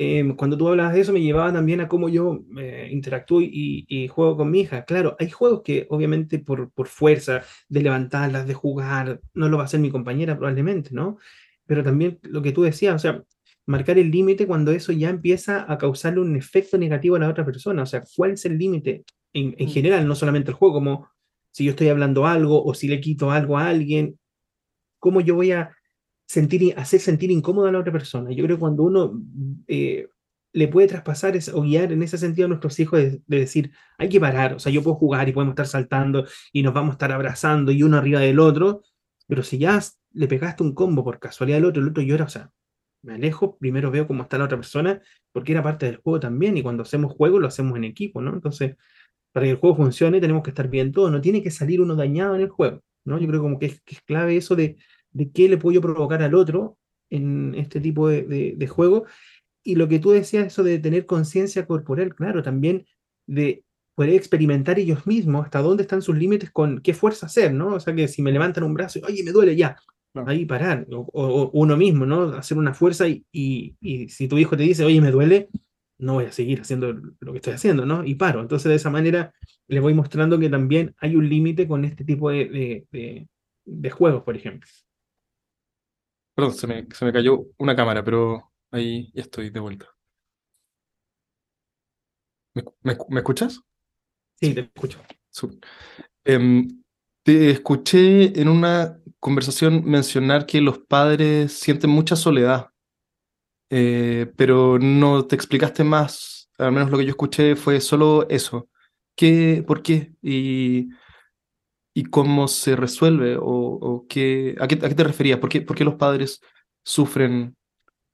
Em, cuando tú hablabas de eso me llevaba también a cómo yo eh, interactúo y, juego con mi hija. Claro, hay juegos que obviamente por, por fuerza de levantarlas, de jugar, no lo va a hacer mi compañera probablemente, ¿no? Pero también lo que tú decías, o sea, marcar el límite cuando eso ya empieza a causarle un efecto negativo a la otra persona. O sea, ¿cuál es el límite en, en mm. general, no solamente el juego, como si yo estoy hablando algo o si le quito algo a alguien, cómo yo voy a sentir, hacer sentir incómoda a la otra persona. Yo creo que cuando uno eh, le puede traspasar o guiar en ese sentido a nuestros hijos de, decir, hay que parar, o sea, yo puedo jugar y podemos estar saltando y nos vamos a estar abrazando y uno arriba del otro, pero si ya le pegaste un combo por casualidad al otro, el otro llora, o sea, me alejo, primero veo cómo está la otra persona, porque era parte del juego también, y cuando hacemos juego lo hacemos en equipo, ¿no? Entonces, para que el juego funcione tenemos que estar bien todos, no tiene que salir uno dañado en el juego, ¿no? Yo creo como que es, que es clave eso de de qué le puedo yo provocar al otro en este tipo de, juego. Y lo que tú decías, eso de tener conciencia corporal, claro, también de poder experimentar ellos mismos hasta dónde están sus límites con qué fuerza hacer, ¿no? O sea, que si me levantan un brazo, oye, me duele ya, ahí parar, o, uno mismo, ¿no? Hacer una fuerza y, y, si tu hijo te dice, oye, me duele, no voy a seguir haciendo lo que estoy haciendo, ¿no? Y paro. Entonces, de esa manera, le voy mostrando que también hay un límite con este tipo de, de juegos, por ejemplo. Perdón, se me, se me cayó una cámara, pero ahí ya estoy de vuelta. ¿Me, escuchas? Sí, te escucho. Em, te escuché en una conversación mencionar que los padres sienten mucha soledad, eh, pero no te explicaste más, al menos lo que yo escuché fue solo eso. ¿Qué, por qué? Y y cómo se resuelve o, qué, a, qué, te referías? ¿Por qué, por qué los padres sufren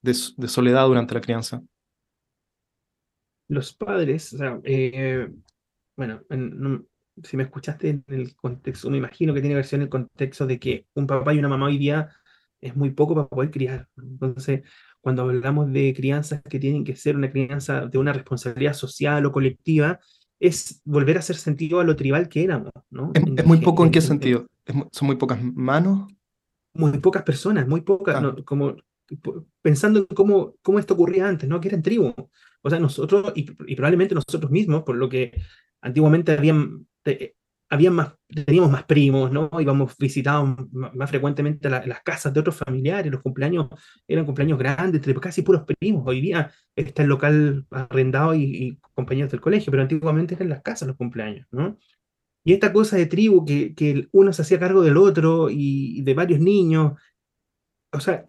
de, soledad durante la crianza? Los padres, o sea, eh, bueno, si me escuchaste en el contexto, me imagino que tiene versión en el contexto de que un papá y una mamá hoy día es muy poco para poder criar. Entonces, cuando hablamos de crianzas que tienen que ser una crianza de una responsabilidad social o colectiva, es volver a hacer sentido a lo tribal que éramos, ¿no? ¿Es, muy poco en, qué sentido? ¿Son muy pocas manos? Muy pocas personas, muy pocas, ah. como pensando en cómo, cómo esto ocurría antes, ¿no? Que eran tribus. O sea, nosotros, y, y, probablemente nosotros mismos, por lo que antiguamente habían, más, teníamos más primos, ¿no? Íbamos visitados más, frecuentemente a las casas de otros familiares, los cumpleaños eran cumpleaños grandes, entre casi puros primos. Hoy día está el local arrendado y, compañeros del colegio, pero antiguamente eran las casas los cumpleaños, ¿no? Y esta cosa de tribu, que, que uno se hacía cargo del otro y, de varios niños, o sea,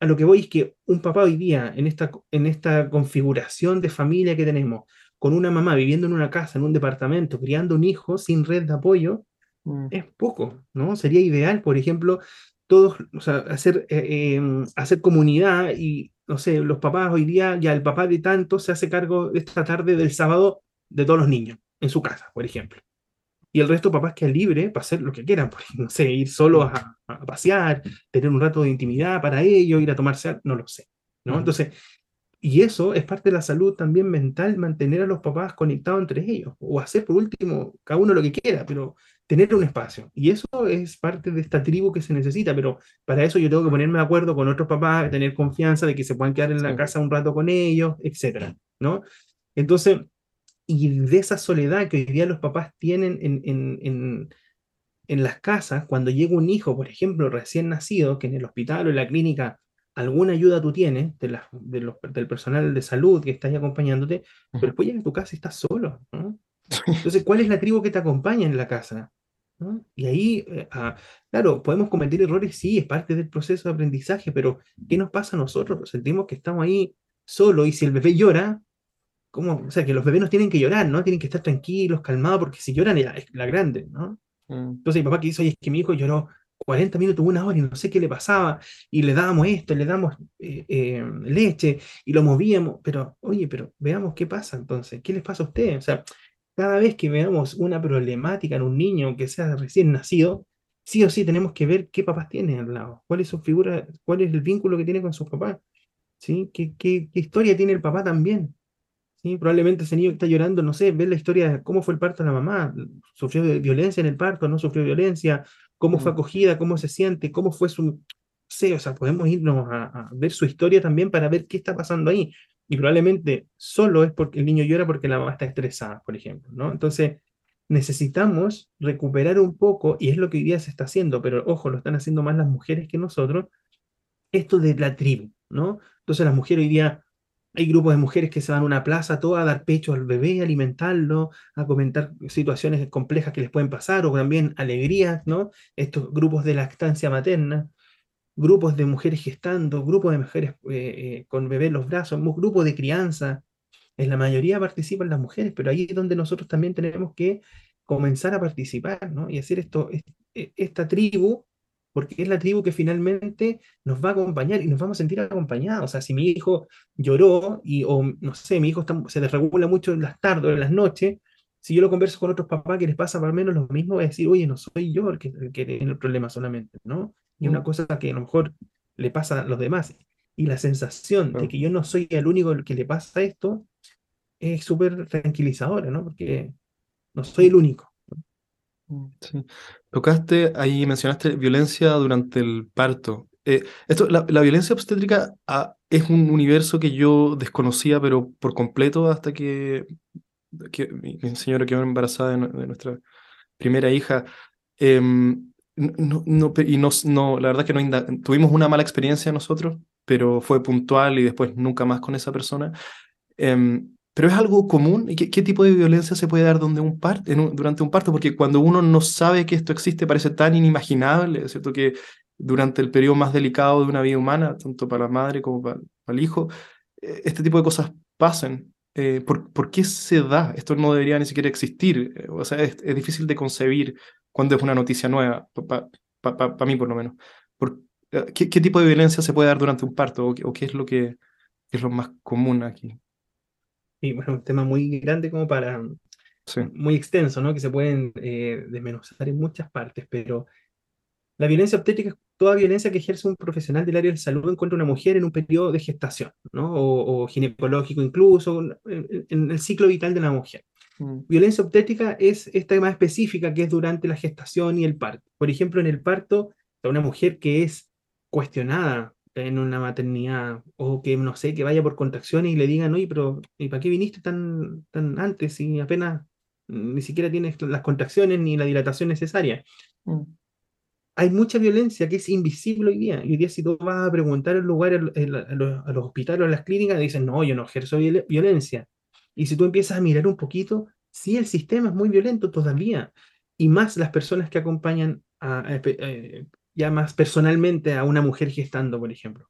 a lo que voy es que un papá hoy día, en esta, en esta configuración de familia que tenemos, con una mamá viviendo en una casa, en un departamento, criando un hijo sin red de apoyo, mm. es poco, ¿no? Sería ideal, por ejemplo, todos, o sea, hacer, eh, em, hacer comunidad y, no sé, los papás hoy día, ya el papá de tanto se hace cargo esta tarde del sábado de todos los niños en su casa, por ejemplo. Y el resto papás queda libre para hacer lo que quieran, por no sé, ir solo a, a, pasear, tener un rato de intimidad para ellos, ir a tomarse, no lo sé, ¿no? Entonces, y eso es parte de la salud también mental, mantener a los papás conectados entre ellos, o hacer por último cada uno lo que quiera, pero tener un espacio. Y eso es parte de esta tribu que se necesita, pero para eso yo tengo que ponerme de acuerdo con otros papás, tener confianza de que se puedan quedar en la casa un rato con ellos, etcétera, ¿no? Entonces, y de esa soledad que hoy día los papás tienen en, en, en, en las casas, cuando llega un hijo, por ejemplo, recién nacido, que en el hospital o en la clínica alguna ayuda tú tienes de del personal de salud que está ahí acompañándote, pero después llegas a tu casa estás solo. Entonces, ¿cuál es la tribu que te acompaña en la casa? ¿no? Y ahí, eh, ah, claro, podemos cometer errores, sí, es parte del proceso de aprendizaje, pero ¿qué nos pasa a nosotros? Sentimos que estamos ahí solos y si el bebé llora, ¿cómo? O sea, que los bebés no tienen que llorar, ¿no? Tienen que estar tranquilos, calmados, porque si lloran es la grande, ¿no? Mm. Entonces mi papá que dice, oye, es que mi hijo lloró 40 minutos, una hora y no sé qué le pasaba, y le dábamos esto, le damos eh, eh, leche y lo movíamos, pero oye, pero veamos qué pasa entonces, ¿qué les pasa a ustedes? O sea, cada vez que veamos una problemática en un niño que sea recién nacido, sí o sí tenemos que ver qué papás tiene al lado, cuál es su figura, cuál es el vínculo que tiene con sus papás, ¿sí? ¿Qué, qué, historia tiene el papá también? ¿Sí? Probablemente ese niño que está llorando, no sé, ver la historia de cómo fue el parto de la mamá, sufrió violencia en el parto, no sufrió violencia, cómo fue acogida, cómo se siente, cómo fue su... Sí, o sea, podemos irnos a, ver su historia también para ver qué está pasando ahí. Y probablemente solo es porque el niño llora porque la mamá está estresada, por ejemplo, ¿no? Entonces, necesitamos recuperar un poco, y es lo que hoy día se está haciendo, pero ojo, lo están haciendo más las mujeres que nosotros, esto de la tribu, ¿no? Entonces las mujeres hoy día hay grupos de mujeres que se van a una plaza toda a dar pecho al bebé, a alimentarlo, a comentar situaciones complejas que les pueden pasar o también alegrías, ¿no? Estos grupos de lactancia materna, grupos de mujeres gestando, grupos de mujeres eh, eh, con bebé en los brazos, grupos de crianza. En la mayoría participan las mujeres, pero ahí es donde nosotros también tenemos que comenzar a participar, ¿no? Y hacer esto, e, esta tribu porque es la tribu que finalmente nos va a acompañar y nos vamos a sentir acompañados. O sea, si mi hijo lloró y, o no sé, mi hijo se desregula mucho en las tardes o en las noches, si yo lo converso con otros papás que les pasa o menos lo mismo, a decir, oye, no soy yo el que, tiene el problema solamente, ¿no? Y una mm. cosa que a lo mejor le pasa a los demás. Y la sensación de que yo no soy el único el que le pasa esto es súper tranquilizadora, ¿no? Porque no soy el único. Mm, sí. Tocaste, ahí mencionaste violencia durante el parto. Eh, esto, la, violencia obstétrica ah, es un universo que yo desconocía, pero por completo hasta que, que mi, señora quedó embarazada de, nuestra primera hija. Em, y no, no, la verdad que no tuvimos una mala experiencia nosotros, pero fue puntual y después nunca más con esa persona. Em, pero es algo común. ¿Qué, qué tipo de violencia se puede dar donde un durante un parto? Porque cuando uno no sabe que esto existe parece tan inimaginable, ¿cierto? Que durante el periodo más delicado de una vida humana, tanto para la madre como para, el hijo, eh, este tipo de cosas pasan. Eh, ¿por, ¿por, qué se da? Esto no debería ni siquiera existir. Eh, o sea, es, es difícil de concebir cuando es una noticia nueva, para mí por lo menos. Por, ¿qué, ¿qué, tipo de violencia se puede dar durante un parto? ¿O, o qué es lo que es lo más común aquí? Y bueno, un tema muy grande como para, muy extenso, ¿no? Que se pueden eh, desmenuzar en muchas partes, pero la violencia obstétrica es toda violencia que ejerce un profesional del área de salud en contra de una mujer en un periodo de gestación, ¿no? O, ginecológico incluso, en, el ciclo vital de la mujer. Mm. Violencia obstétrica es esta más específica que es durante la gestación y el parto. Por ejemplo, en el parto, una mujer que es cuestionada en una maternidad, o que no sé, que vaya por contracciones y le digan, oye, pero ¿y para qué viniste tan, tan antes si apenas ni siquiera tienes las contracciones ni la dilatación necesaria? Mm. Hay mucha violencia que es invisible hoy día. Y hoy día si tú vas a preguntar en lugar a, los, hospitales o a las clínicas, dicen, no, yo no ejerzo violencia. Y si tú empiezas a mirar un poquito, sí, el sistema es muy violento todavía. Y más las personas que acompañan a, eh, más personalmente a una mujer gestando, por ejemplo.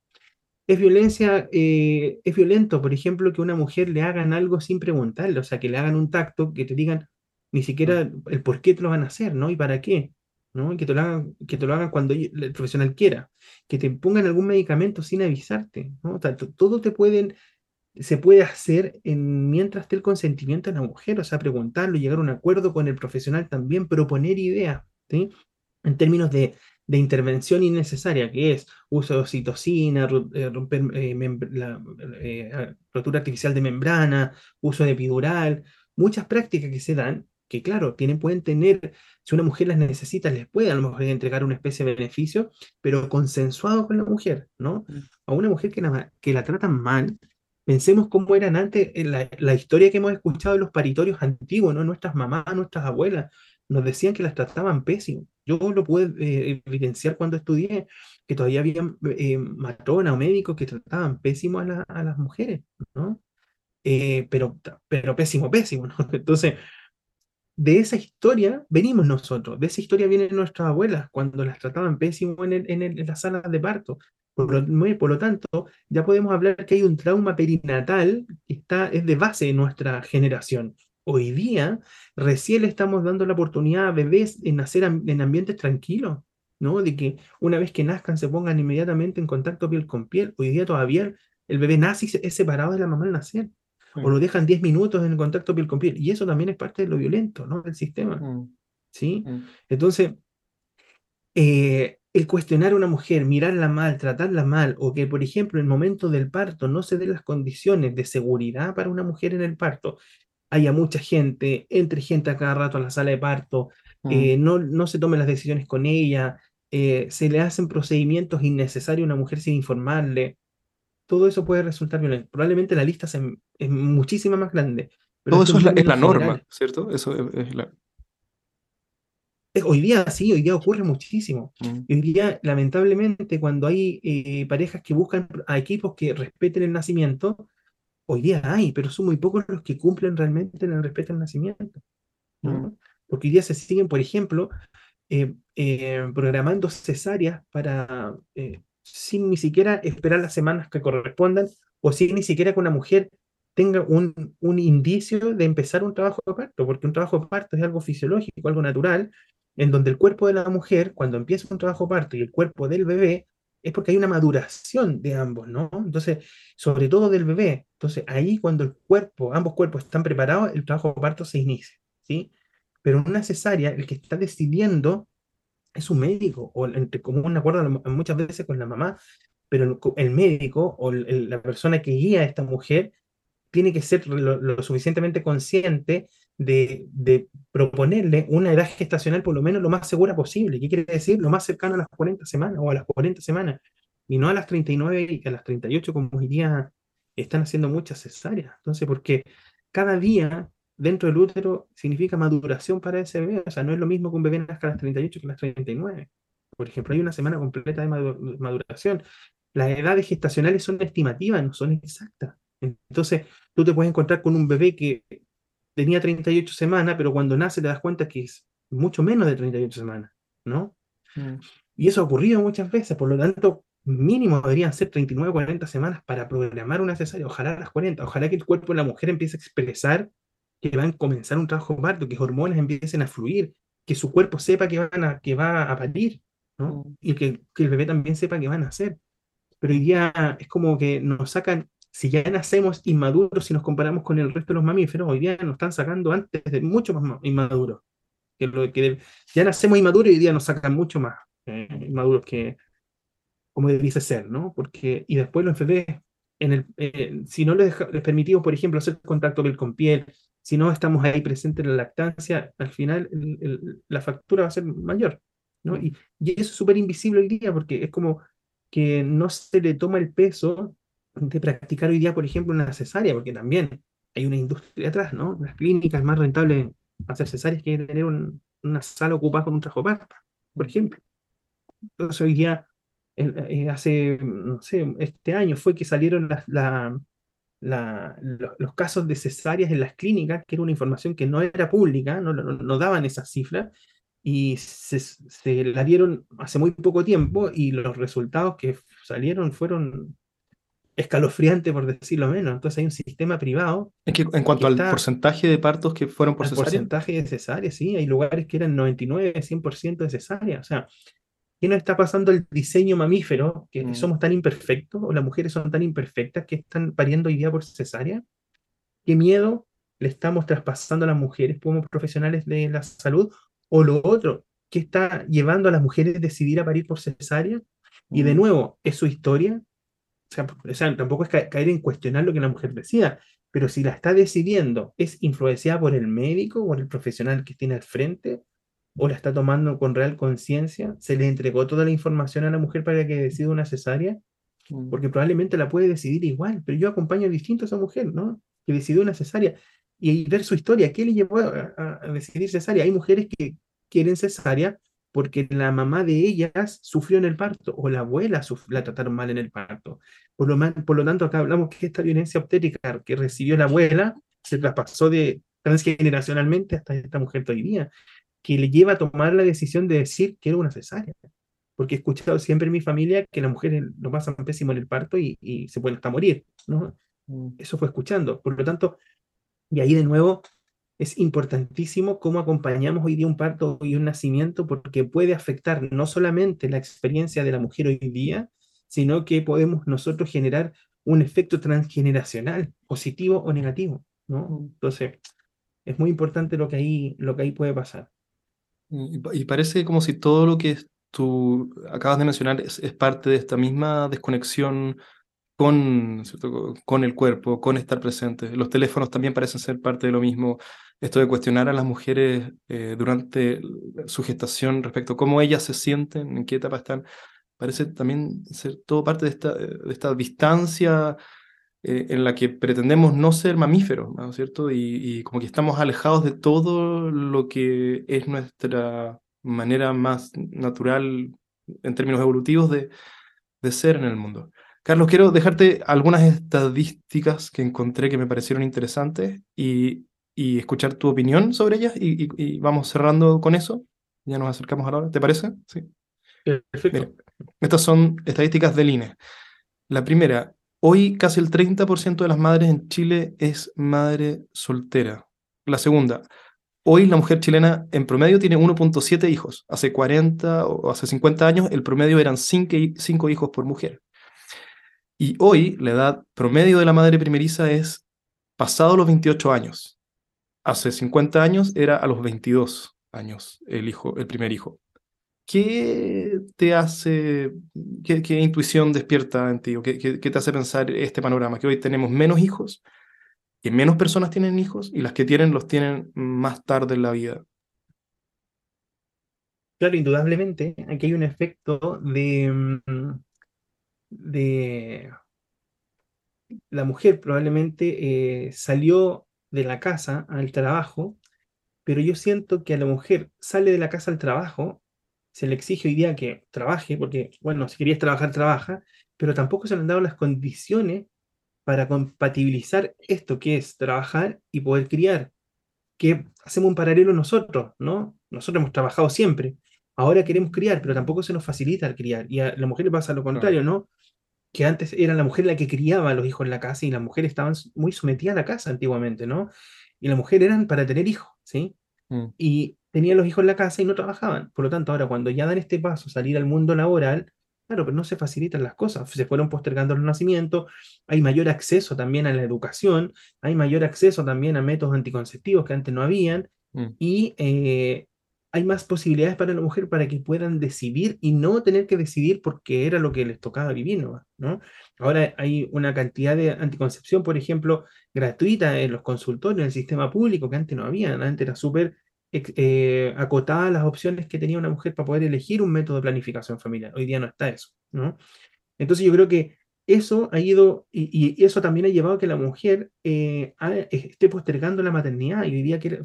Es violencia, eh, es violento, por ejemplo, que una mujer le hagan algo sin preguntarle, o sea, que le hagan un tacto, que te digan ni siquiera mm. el por qué te lo van a hacer, ¿no? Y para qué, ¿no? que te lo hagan, que te lo hagan cuando el profesional quiera, que te pongan algún medicamento sin avisarte, ¿no? todo te pueden, se puede hacer en, mientras esté el consentimiento de la mujer, o sea, preguntarlo, llegar a un acuerdo con el profesional también, proponer ideas, ¿sí? En términos de de intervención innecesaria, que es uso de oxitocina, eh, romper eh, la eh, rotura artificial de membrana, uso de epidural, muchas prácticas que se dan, que claro, tienen, pueden tener, si una mujer las necesita, les puede a lo mejor entregar una especie de beneficio, pero consensuado con la mujer, ¿no? Mm. A una mujer que la, que la tratan mal, pensemos cómo eran antes, la, la historia que hemos escuchado de los paritorios antiguos, ¿no? Nuestras mamás, nuestras abuelas, nos decían que las trataban pésimo. Yo lo pude eh, evidenciar cuando estudié, que todavía había eh, matronas o médicos que trataban pésimo a, a las mujeres, ¿no? Eh, pero, pero pésimo, pésimo. Entonces, de esa historia venimos nosotros, de esa historia vienen nuestras abuelas cuando las trataban pésimo en, el, en, en las salas de parto. Por lo, por lo, tanto, ya podemos hablar que hay un trauma perinatal que está, es de base de nuestra generación. Hoy día, recién le estamos dando la oportunidad a bebés en nacer en ambientes tranquilos, ¿no? De que una vez que nazcan se pongan inmediatamente en contacto piel con piel. Hoy día todavía el bebé nace y es separado de la mamá al nacer o lo dejan 10 minutos en el contacto piel con piel. Y eso también es parte de lo violento, ¿no? Del sistema. ¿Sí? Entonces, eh, el cuestionar a una mujer, mirarla mal, tratarla mal, o que, por ejemplo, en el momento del parto no se den las condiciones de seguridad para una mujer en el parto, haya mucha gente, entre gente a cada rato a la sala de parto, mm. eh, no, no se tomen las decisiones con ella, eh, se le hacen procedimientos innecesarios a una mujer sin informarle, todo eso puede resultar violento. Probablemente la lista es muchísima más grande. todo eso es la, norma, ¿cierto? Eso es, la... Hoy día sí, hoy día ocurre muchísimo. Mm. Hoy día, lamentablemente, cuando hay eh, parejas que buscan a equipos que respeten el nacimiento, hoy día hay, pero son muy pocos los que cumplen realmente en el respeto al nacimiento. Mm. Porque hoy día se siguen, por ejemplo, eh, eh, programando cesáreas para sin ni siquiera esperar las semanas que correspondan o sin ni siquiera que una mujer tenga un, un indicio de empezar un trabajo de parto, porque un trabajo de parto es algo fisiológico, algo natural, en donde el cuerpo de la mujer, cuando empieza un trabajo de parto y el cuerpo del bebé, es porque hay una maduración de ambos, ¿no? Entonces, sobre todo del bebé. Entonces, ahí cuando el cuerpo, ambos cuerpos están preparados, el trabajo de parto se inicia, ¿sí? Pero una cesárea, el que está decidiendo es un médico, o entre común acuerdo muchas veces con la mamá, pero el médico o la persona que guía a esta mujer tiene que ser lo, suficientemente consciente de, de, proponerle una edad gestacional por lo menos lo más segura posible. ¿Qué quiere decir? Lo más cercano a las 40 semanas o a las 40 semanas, y no a las 39 y a las 38 como hoy día están haciendo muchas cesáreas. Entonces, porque cada día dentro del útero significa maduración para ese bebé. O sea, no es lo mismo que un bebé nazca a las 38 que a las 39. Por ejemplo, hay una semana completa de maduración. Las edades gestacionales son estimativas, no son exactas. Entonces, tú te puedes encontrar con un bebé que tenía 38 semanas, pero cuando nace te das cuenta que es mucho menos de 38 semanas, ¿no? Mm. Y eso ha ocurrido muchas veces, por lo tanto, mínimo deberían ser 39 o 40 semanas para programar una cesárea, ojalá las 40, ojalá que el cuerpo de la mujer empiece a expresar que van a comenzar un trabajo parto, que hormonas empiecen a fluir, que su cuerpo sepa que, van a, que va a parir, ¿no? Mm. Y que, que, el bebé también sepa que van a nacer. Pero hoy día es como que nos sacan, si ya nacemos inmaduros, si nos comparamos con el resto de los mamíferos, hoy día nos están sacando antes de mucho más inmaduros. Que lo, que ya nacemos inmaduros y hoy día nos sacan mucho más eh, inmaduros que como debiese ser, ¿no? Porque, y después los bebés, en el, eh, si no les, les, permitimos, por ejemplo, hacer contacto piel con piel, si no estamos ahí presentes en la lactancia, al final la factura va a ser mayor. ¿no? Y, y eso es súper invisible hoy día porque es como que no se le toma el peso de practicar hoy día, por ejemplo, una cesárea, porque también hay una industria atrás, ¿no? Las clínicas más rentables hacer cesáreas que tener una sala ocupada con un trabajo parto, por ejemplo. Entonces hoy día, eh, hace, no sé, este año fue que salieron los casos de cesáreas en las clínicas, que era una información que no era pública, no, no, daban esas cifras, y se, se, la dieron hace muy poco tiempo y los resultados que salieron fueron escalofriantes, por decirlo menos. Entonces hay un sistema privado. Es que en cuanto al porcentaje de partos que fueron por cesárea. porcentaje de cesárea, sí, hay lugares que eran 99, 100% de cesárea. O sea, ¿Qué nos está pasando el diseño mamífero? Que mm. somos tan imperfectos, o las mujeres son tan imperfectas que están pariendo hoy día por cesárea. ¿Qué miedo le estamos traspasando a las mujeres como profesionales de la salud? O lo otro, ¿qué está llevando a las mujeres a decidir a parir por cesárea? Y de mm. nuevo, ¿es su historia? O sea, tampoco es caer en cuestionar lo que la mujer decida, pero si la está decidiendo, ¿es influenciada por el médico o por el profesional que tiene al frente? o la está tomando con real conciencia, se le entregó toda la información a la mujer para que decida una cesárea, mm. porque probablemente la puede decidir igual, pero yo acompaño distinto a esa mujer, ¿no? Que decidió una cesárea y ver su historia, ¿qué le llevó a, decidir cesárea? Hay mujeres que quieren cesárea porque la mamá de ellas sufrió en el parto o la abuela la trataron mal en el parto. Por lo, por lo tanto, acá hablamos que esta violencia obstétrica que recibió la abuela se traspasó de transgeneracionalmente hasta esta mujer de hoy día, que le lleva a tomar la decisión de decir que era una cesárea. Porque he escuchado siempre en mi familia que las mujeres lo pasan pésimo en el parto y, y se pueden hasta morir, ¿no? Mm. Eso fue escuchando. Por lo tanto, y ahí de nuevo es importantísimo cómo acompañamos hoy día un parto y un nacimiento, porque puede afectar no solamente la experiencia de la mujer hoy día, sino que podemos nosotros generar un efecto transgeneracional, positivo o negativo, ¿no? Mm. Entonces, es muy importante lo que ahí, lo que ahí puede pasar. Y, parece como si todo lo que tú acabas de mencionar es, es parte de esta misma desconexión con, con el cuerpo, con estar presente. Los teléfonos también parecen ser parte de lo mismo. Esto de cuestionar a las mujeres eh, durante su gestación respecto a cómo ellas se sienten, en qué etapa están, parece también ser todo parte de esta, de esta distancia eh, en la que pretendemos no ser mamíferos, ¿no es cierto? Y, y, como que estamos alejados de todo lo que es nuestra manera más natural en términos evolutivos de, de ser en el mundo. Carlos, quiero dejarte algunas estadísticas que encontré que me parecieron interesantes y, escuchar tu opinión sobre ellas y, vamos cerrando con eso. Ya nos acercamos a la hora, ¿te parece? Sí. Perfecto. estas son estadísticas del INE. La primera, hoy casi el 30% de las madres en Chile es madre soltera. La segunda, hoy la mujer chilena en promedio tiene 1.7 hijos. Hace 40 o hace 50 años el promedio eran 5 hijos por mujer. Y hoy la edad promedio de la madre primeriza es pasado los 28 años. Hace 50 años era a los 22 años el hijo, el primer hijo. ¿Qué te hace, qué, intuición despierta en ti o qué, te hace pensar este panorama? Que hoy tenemos menos hijos, que menos personas tienen hijos y las que tienen los tienen más tarde en la vida. Claro, indudablemente, aquí hay un efecto de, mm, de la mujer probablemente eh, salió de la casa al trabajo, pero yo siento que a la mujer sale de la casa al trabajo, se le exige hoy día que trabaje, porque, bueno, si querías trabajar, trabaja, pero tampoco se le han dado las condiciones para compatibilizar esto que es trabajar y poder criar, que hacemos un paralelo nosotros, ¿no? Nosotros hemos trabajado siempre, ahora queremos criar, pero tampoco se nos facilita el criar, y a la mujer le pasa lo contrario, ¿no? Que antes era la mujer la que criaba a los hijos en la casa y las mujeres estaban muy sometidas a la casa antiguamente, ¿no? Y las mujeres eran para tener hijos, ¿sí? Mm. Y tenían los hijos en la casa y no trabajaban. Por lo tanto, ahora cuando ya dan este paso, salir al mundo laboral, claro, pero no se facilitan las cosas, se fueron postergando los nacimientos, hay mayor acceso también a la educación, hay mayor acceso también a métodos anticonceptivos que antes no habían, mm. y eh, hay más posibilidades para la mujer para que puedan decidir y no tener que decidir porque era lo que les tocaba vivir, ¿no? Ahora hay una cantidad de anticoncepción, por ejemplo, gratuita en los consultorios, en el sistema público, que antes no había, antes era súper eh, las opciones que tenía una mujer para poder elegir un método de planificación familiar. Hoy día no está eso, ¿no? Entonces yo creo que eso ha ido, y, eso también ha llevado a que la mujer eh, esté postergando la maternidad y hoy día que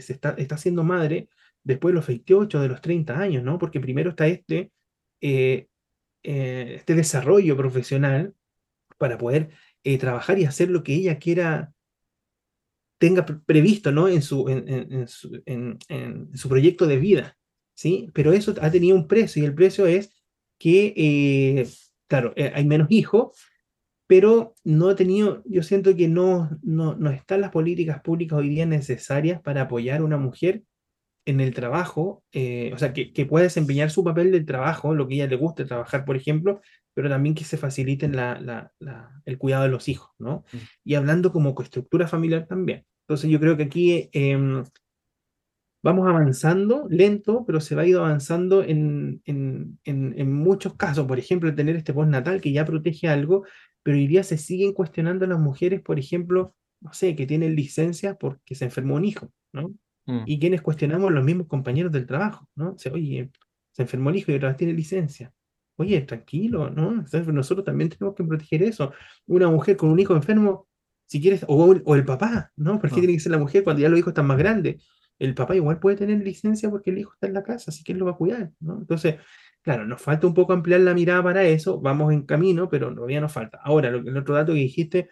se está, está siendo madre después de los 28, de los 30 años, ¿no? Porque primero está este, eh, eh, este desarrollo profesional para poder eh, trabajar y hacer lo que ella quiera, tenga previsto, ¿no? En su, en, su, en, su, proyecto de vida, ¿sí? Pero eso ha tenido un precio y el precio es que, claro, hay menos hijos, pero no ha tenido, yo siento que no, no, no están las políticas públicas hoy día necesarias para apoyar a una mujer en el trabajo, eh, o sea, que, que, pueda desempeñar su papel del trabajo, lo que a ella le guste trabajar, por ejemplo, pero también que se facilite la, el cuidado de los hijos, ¿no? Mm. Y hablando como estructura familiar también. Entonces yo creo que aquí em, vamos avanzando, lento, pero se va a ir avanzando en, en, en, muchos casos. Por ejemplo, tener este postnatal que ya protege algo, pero hoy día se siguen cuestionando a las mujeres, por ejemplo, no sé, que tienen licencia porque se enfermó un hijo, ¿no? Mm. Y quienes cuestionamos los mismos compañeros del trabajo, ¿no? O sea, oye, se enfermó el hijo y otra vez tiene licencia. Oye, tranquilo, ¿no? nosotros también tenemos que proteger eso. Una mujer con un hijo enfermo, si quieres, o, el papá, ¿no? ¿Por qué ah. tiene que ser la mujer cuando ya los hijos están más grandes? El papá igual puede tener licencia porque el hijo está en la casa, así que él lo va a cuidar, ¿no? Entonces, claro, nos falta un poco ampliar la mirada para eso, vamos en camino, pero todavía nos falta. Ahora, el otro dato que dijiste,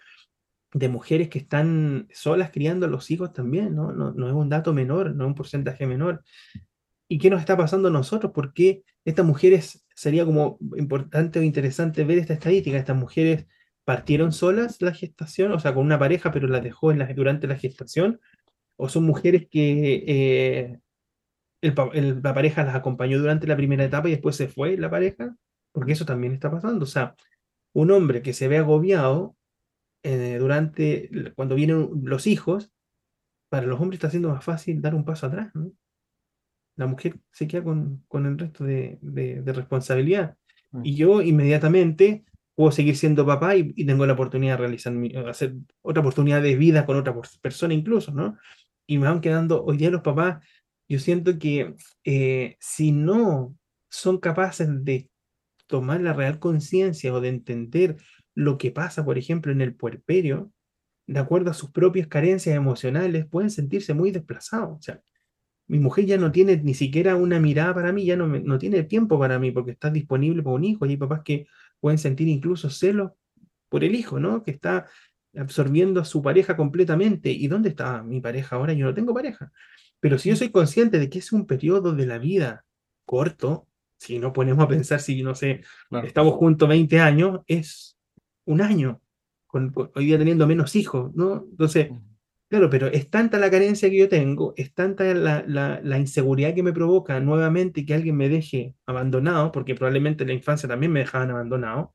de mujeres que están solas criando los hijos también, ¿no? No, no es un dato menor, no es un porcentaje menor. ¿Y qué nos está pasando a nosotros? ¿Por qué estas mujeres, sería como importante o interesante ver esta estadística, estas mujeres partieron solas la gestación, o sea, con una pareja, pero las dejó en la, durante la gestación, o son mujeres que eh, la pareja las acompañó durante la primera etapa y después se fue la pareja, porque eso también está pasando. O sea, un hombre que se ve agobiado eh, durante, cuando vienen los hijos, para los hombres está siendo más fácil dar un paso atrás, La mujer se queda con, con el resto de, de, responsabilidad. Y yo inmediatamente puedo seguir siendo papá y, tengo la oportunidad de realizar hacer otra oportunidad de vida con otra persona incluso, ¿no? Y me van quedando, hoy día los papás, yo siento que eh, si no son capaces de tomar la real conciencia o de entender lo que pasa, por ejemplo, en el puerperio, de acuerdo a sus propias carencias emocionales, pueden sentirse muy desplazados. O sea, mi mujer ya no tiene ni siquiera una mirada para mí, ya no, no tiene tiempo para mí porque está disponible para un hijo. Y hay papás que pueden sentir incluso celos por el hijo, ¿no? Que está absorbiendo a su pareja completamente. ¿Y dónde está mi pareja ahora? Yo no tengo pareja. Pero si yo soy consciente de que es un periodo de la vida corto, si no ponemos a pensar si, no sé, estamos juntos 20 años, es un año, con, hoy día teniendo menos hijos, ¿no? Entonces, claro, pero es tanta la carencia que yo tengo, es tanta la, la, inseguridad que me provoca nuevamente que alguien me deje abandonado, porque probablemente en la infancia también me dejaban abandonado,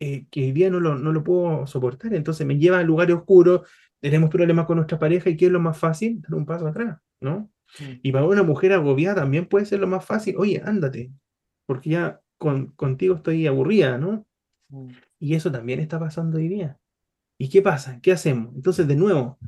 eh, que hoy día no lo, no lo puedo soportar, entonces me lleva a lugares oscuros, tenemos problemas con nuestra pareja y ¿qué es lo más fácil? Dar un paso atrás, ¿no? Y para una mujer agobiada también puede ser lo más fácil, oye, ándate, porque ya con, contigo estoy aburrida, ¿no? Mm. Y eso también está pasando hoy día. ¿Y qué pasa? ¿Qué hacemos? Entonces, de nuevo,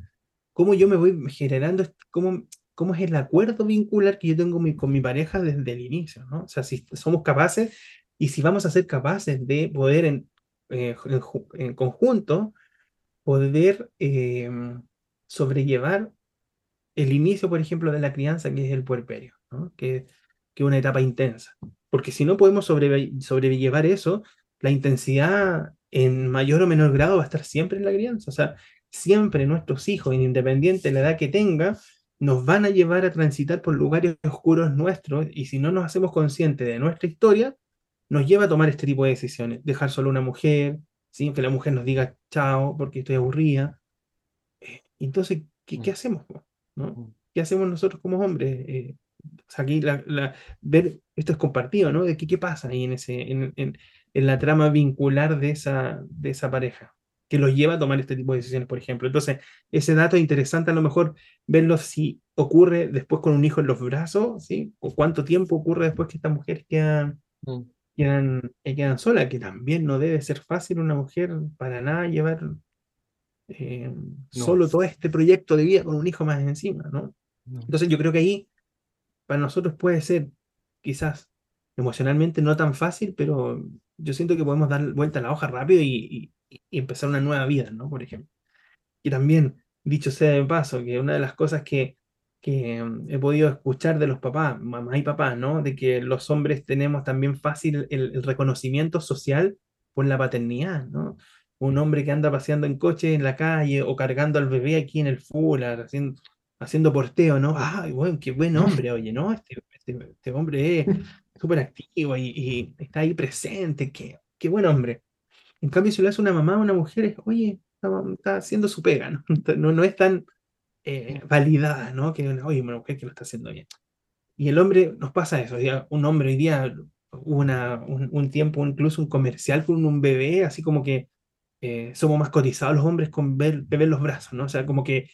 ¿cómo yo me voy generando, cómo, cómo es el acuerdo vincular que yo tengo con mi pareja desde el inicio, ¿no? O sea, si somos capaces y si vamos a ser capaces de poder en, eh, en, conjunto, poder eh, sobrellevar el inicio, por ejemplo, de la crianza, que es el puerperio, que, que es una etapa intensa. Porque si no podemos sobrellevar eso, la intensidad en mayor o menor grado va a estar siempre en la crianza. O sea, siempre nuestros hijos, independiente de la edad que tengan, nos van a llevar a transitar por lugares oscuros nuestros y si no nos hacemos conscientes de nuestra historia, nos lleva a tomar este tipo de decisiones. Dejar solo una mujer, ¿sí? que la mujer nos diga chao porque estoy aburrida. Eh, entonces, ¿qué, mm. hacemos? ¿no? Mm. ¿Qué hacemos nosotros como hombres? Eh, aquí la, ver, esto es compartido, ¿no? De qué, qué pasa ahí en, ese, en, en, en, la trama vincular de esa, de esa pareja, que los lleva a tomar este tipo de decisiones, por ejemplo. Entonces, ese dato es interesante a lo mejor verlo si ocurre después con un hijo en los brazos, ¿sí? O cuánto tiempo ocurre después que estas mujeres quedan, mm. quedan, eh, quedan solas, que también no debe ser fácil una mujer para nada llevar eh, solo todo este proyecto de vida con un hijo más encima, ¿no? Entonces yo creo que ahí para nosotros puede ser quizás emocionalmente no tan fácil, pero yo siento que podemos dar vuelta a la hoja rápido y, empezar una nueva vida, ¿no? Por ejemplo. Y también, dicho sea de paso, que una de las cosas que, que mm, he podido escuchar de los papás, mamá y papá, ¿no? De que los hombres tenemos también fácil el, reconocimiento social por la paternidad, ¿no? Un hombre que anda paseando en coche en la calle o cargando al bebé aquí en el fular, haciendo, haciendo porteo, ¿no? ¡Ay, bueno, qué buen hombre, oye, ¿no? Este, este, este hombre es súper activo y, está ahí presente, qué, qué buen hombre. En cambio, si lo hace una mamá o una mujer, es, oye, está, haciendo su pega, ¿no? No, no es tan eh, validada, ¿no? Que, oye, una mujer que lo está haciendo bien. Y el hombre, nos pasa eso, un hombre hoy día, una, un, tiempo, incluso un comercial con un bebé, así como que eh, somos más cotizados los hombres con ver, beber los brazos, ¿no? O sea, como que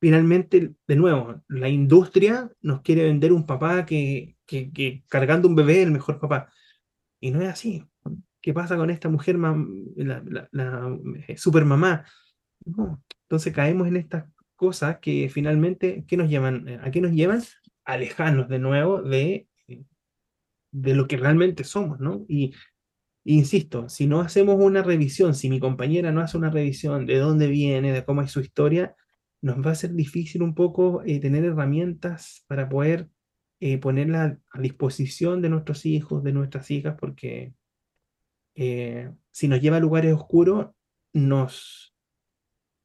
finalmente, de nuevo, la industria nos quiere vender un papá que, que, cargando un bebé el mejor papá. Y no es así. ¿Qué pasa con esta mujer, la, la, eh, super mamá? Entonces caemos en estas cosas que finalmente, ¿qué nos llevan? ¿A qué nos llevan? Alejarnos de nuevo de, de lo que realmente somos, ¿no? Y, insisto, si no hacemos una revisión, si mi compañera no hace una revisión de dónde viene, de cómo es su historia, nos va a ser difícil un poco eh, tener herramientas para poder eh, ponerla a disposición de nuestros hijos, de nuestras hijas, porque eh, si nos lleva a lugares oscuros, nos,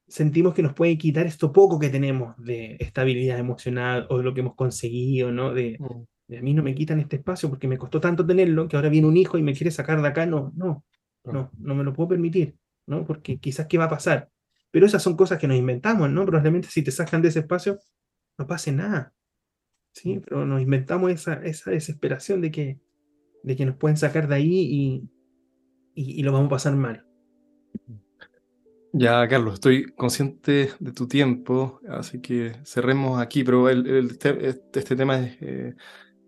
sentimos que nos puede quitar esto poco que tenemos de estabilidad emocional o de lo que hemos conseguido, ¿no? De, mm. a mí no me quitan este espacio porque me costó tanto tenerlo que ahora viene un hijo y me quiere sacar de acá. No, no, no, no me lo puedo permitir, ¿no? Porque quizás qué va a pasar. Pero esas son cosas que nos inventamos, ¿no? Probablemente si te sacan de ese espacio, no pase nada. ¿Sí? Mm. Pero nos inventamos esa, esa desesperación de que, de que nos pueden sacar de ahí y, y, y lo vamos a pasar mal. Ya, Carlos, estoy consciente de tu tiempo, así que cerremos aquí, pero el, este, este, tema es, eh,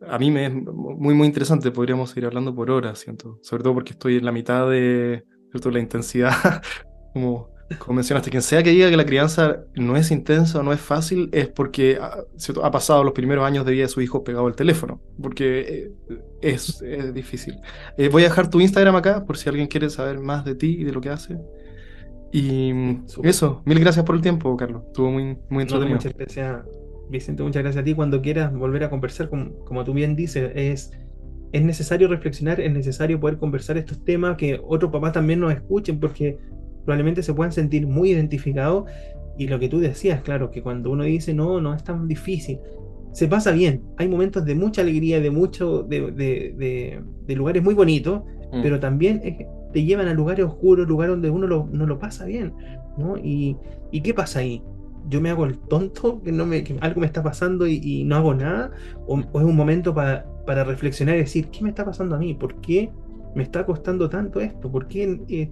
a mí me es muy, muy interesante, podríamos seguir hablando por horas, siento, sobre todo porque estoy en la mitad de ¿cierto? la intensidad, como, como mencionaste, quien sea que diga que la crianza no es intensa o no es fácil, es porque ah, ha pasado los primeros años de vida de su hijo pegado al teléfono, porque eh, es, es difícil. Eh, voy a dejar tu Instagram acá por si alguien quiere saber más de ti y de lo que hace. Y eso, mil gracias por el tiempo, Carlos. Estuvo muy, muy entretenido. muchas gracias, Vicente. Muchas gracias a ti. Cuando quieras volver a conversar, como, como tú bien dices, es, es necesario reflexionar, es necesario poder conversar estos temas, que otros papás también nos escuchen, porque probablemente se puedan sentir muy identificados. Y lo que tú decías, claro, que cuando uno dice, no, no es tan difícil, se pasa bien. Hay momentos de mucha alegría, de mucho, de, de, de, lugares muy bonitos, mm. pero también es, te llevan a lugares oscuros, lugares donde uno no lo pasa bien, ¿no? Y, y, qué pasa ahí? Yo me hago el tonto, que, no me, algo me está pasando y, no hago nada, o, es un momento para, para reflexionar y decir, ¿qué me está pasando a mí? ¿Por qué me está costando tanto esto? ¿Por qué eh,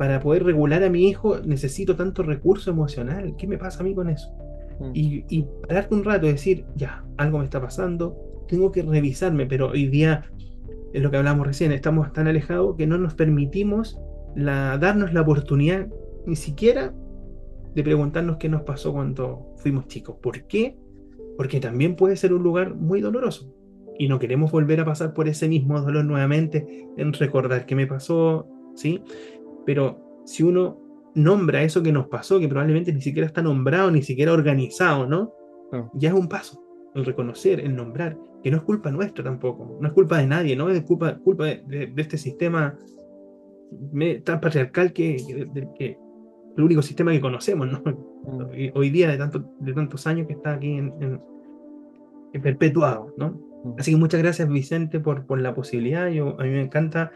para poder regular a mi hijo necesito tanto recurso emocional? ¿Qué me pasa a mí con eso? Mm. Y, y pararte un rato y decir, ya, algo me está pasando, tengo que revisarme, pero hoy día es lo que hablamos recién, estamos tan alejados que no nos permitimos la, darnos la oportunidad ni siquiera de preguntarnos qué nos pasó cuando fuimos chicos. ¿Por qué? Porque también puede ser un lugar muy doloroso y no queremos volver a pasar por ese mismo dolor nuevamente en recordar qué me pasó, ¿sí? Pero si uno nombra eso que nos pasó, que probablemente ni siquiera está nombrado, ni siquiera organizado, ¿no? Ya es un paso, el reconocer, el nombrar, que no es culpa nuestra tampoco, no es culpa de nadie, ¿no? Es culpa, culpa de, este sistema tan patriarcal que, que, el único sistema que conocemos, ¿no? Mm. Hoy día de, tanto, de tantos años que está aquí en, perpetuado, ¿no? Mm. Así que muchas gracias Vicente por, por la posibilidad, Yo, a mí me encanta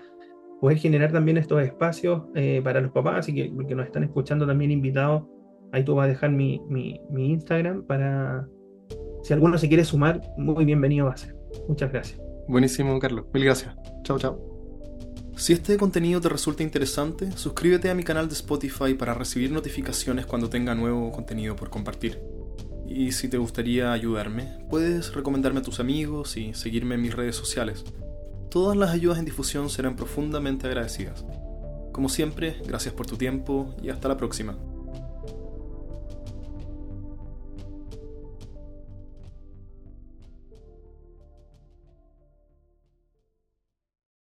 poder generar también estos espacios eh, para los papás, así que, que nos están escuchando también invitados, ahí tú vas a dejar mi, mi, mi Instagram para, si alguno se quiere sumar, muy bienvenido va a ser. Muchas gracias. Buenísimo, Carlos. Mil gracias. Chao, chao. Si este contenido te resulta interesante, suscríbete a mi canal de Spotify para recibir notificaciones cuando tenga nuevo contenido por compartir. Y si te gustaría ayudarme, puedes recomendarme a tus amigos y seguirme en mis redes sociales. Todas las ayudas en difusión serán profundamente agradecidas. Como siempre, gracias por tu tiempo y hasta la próxima.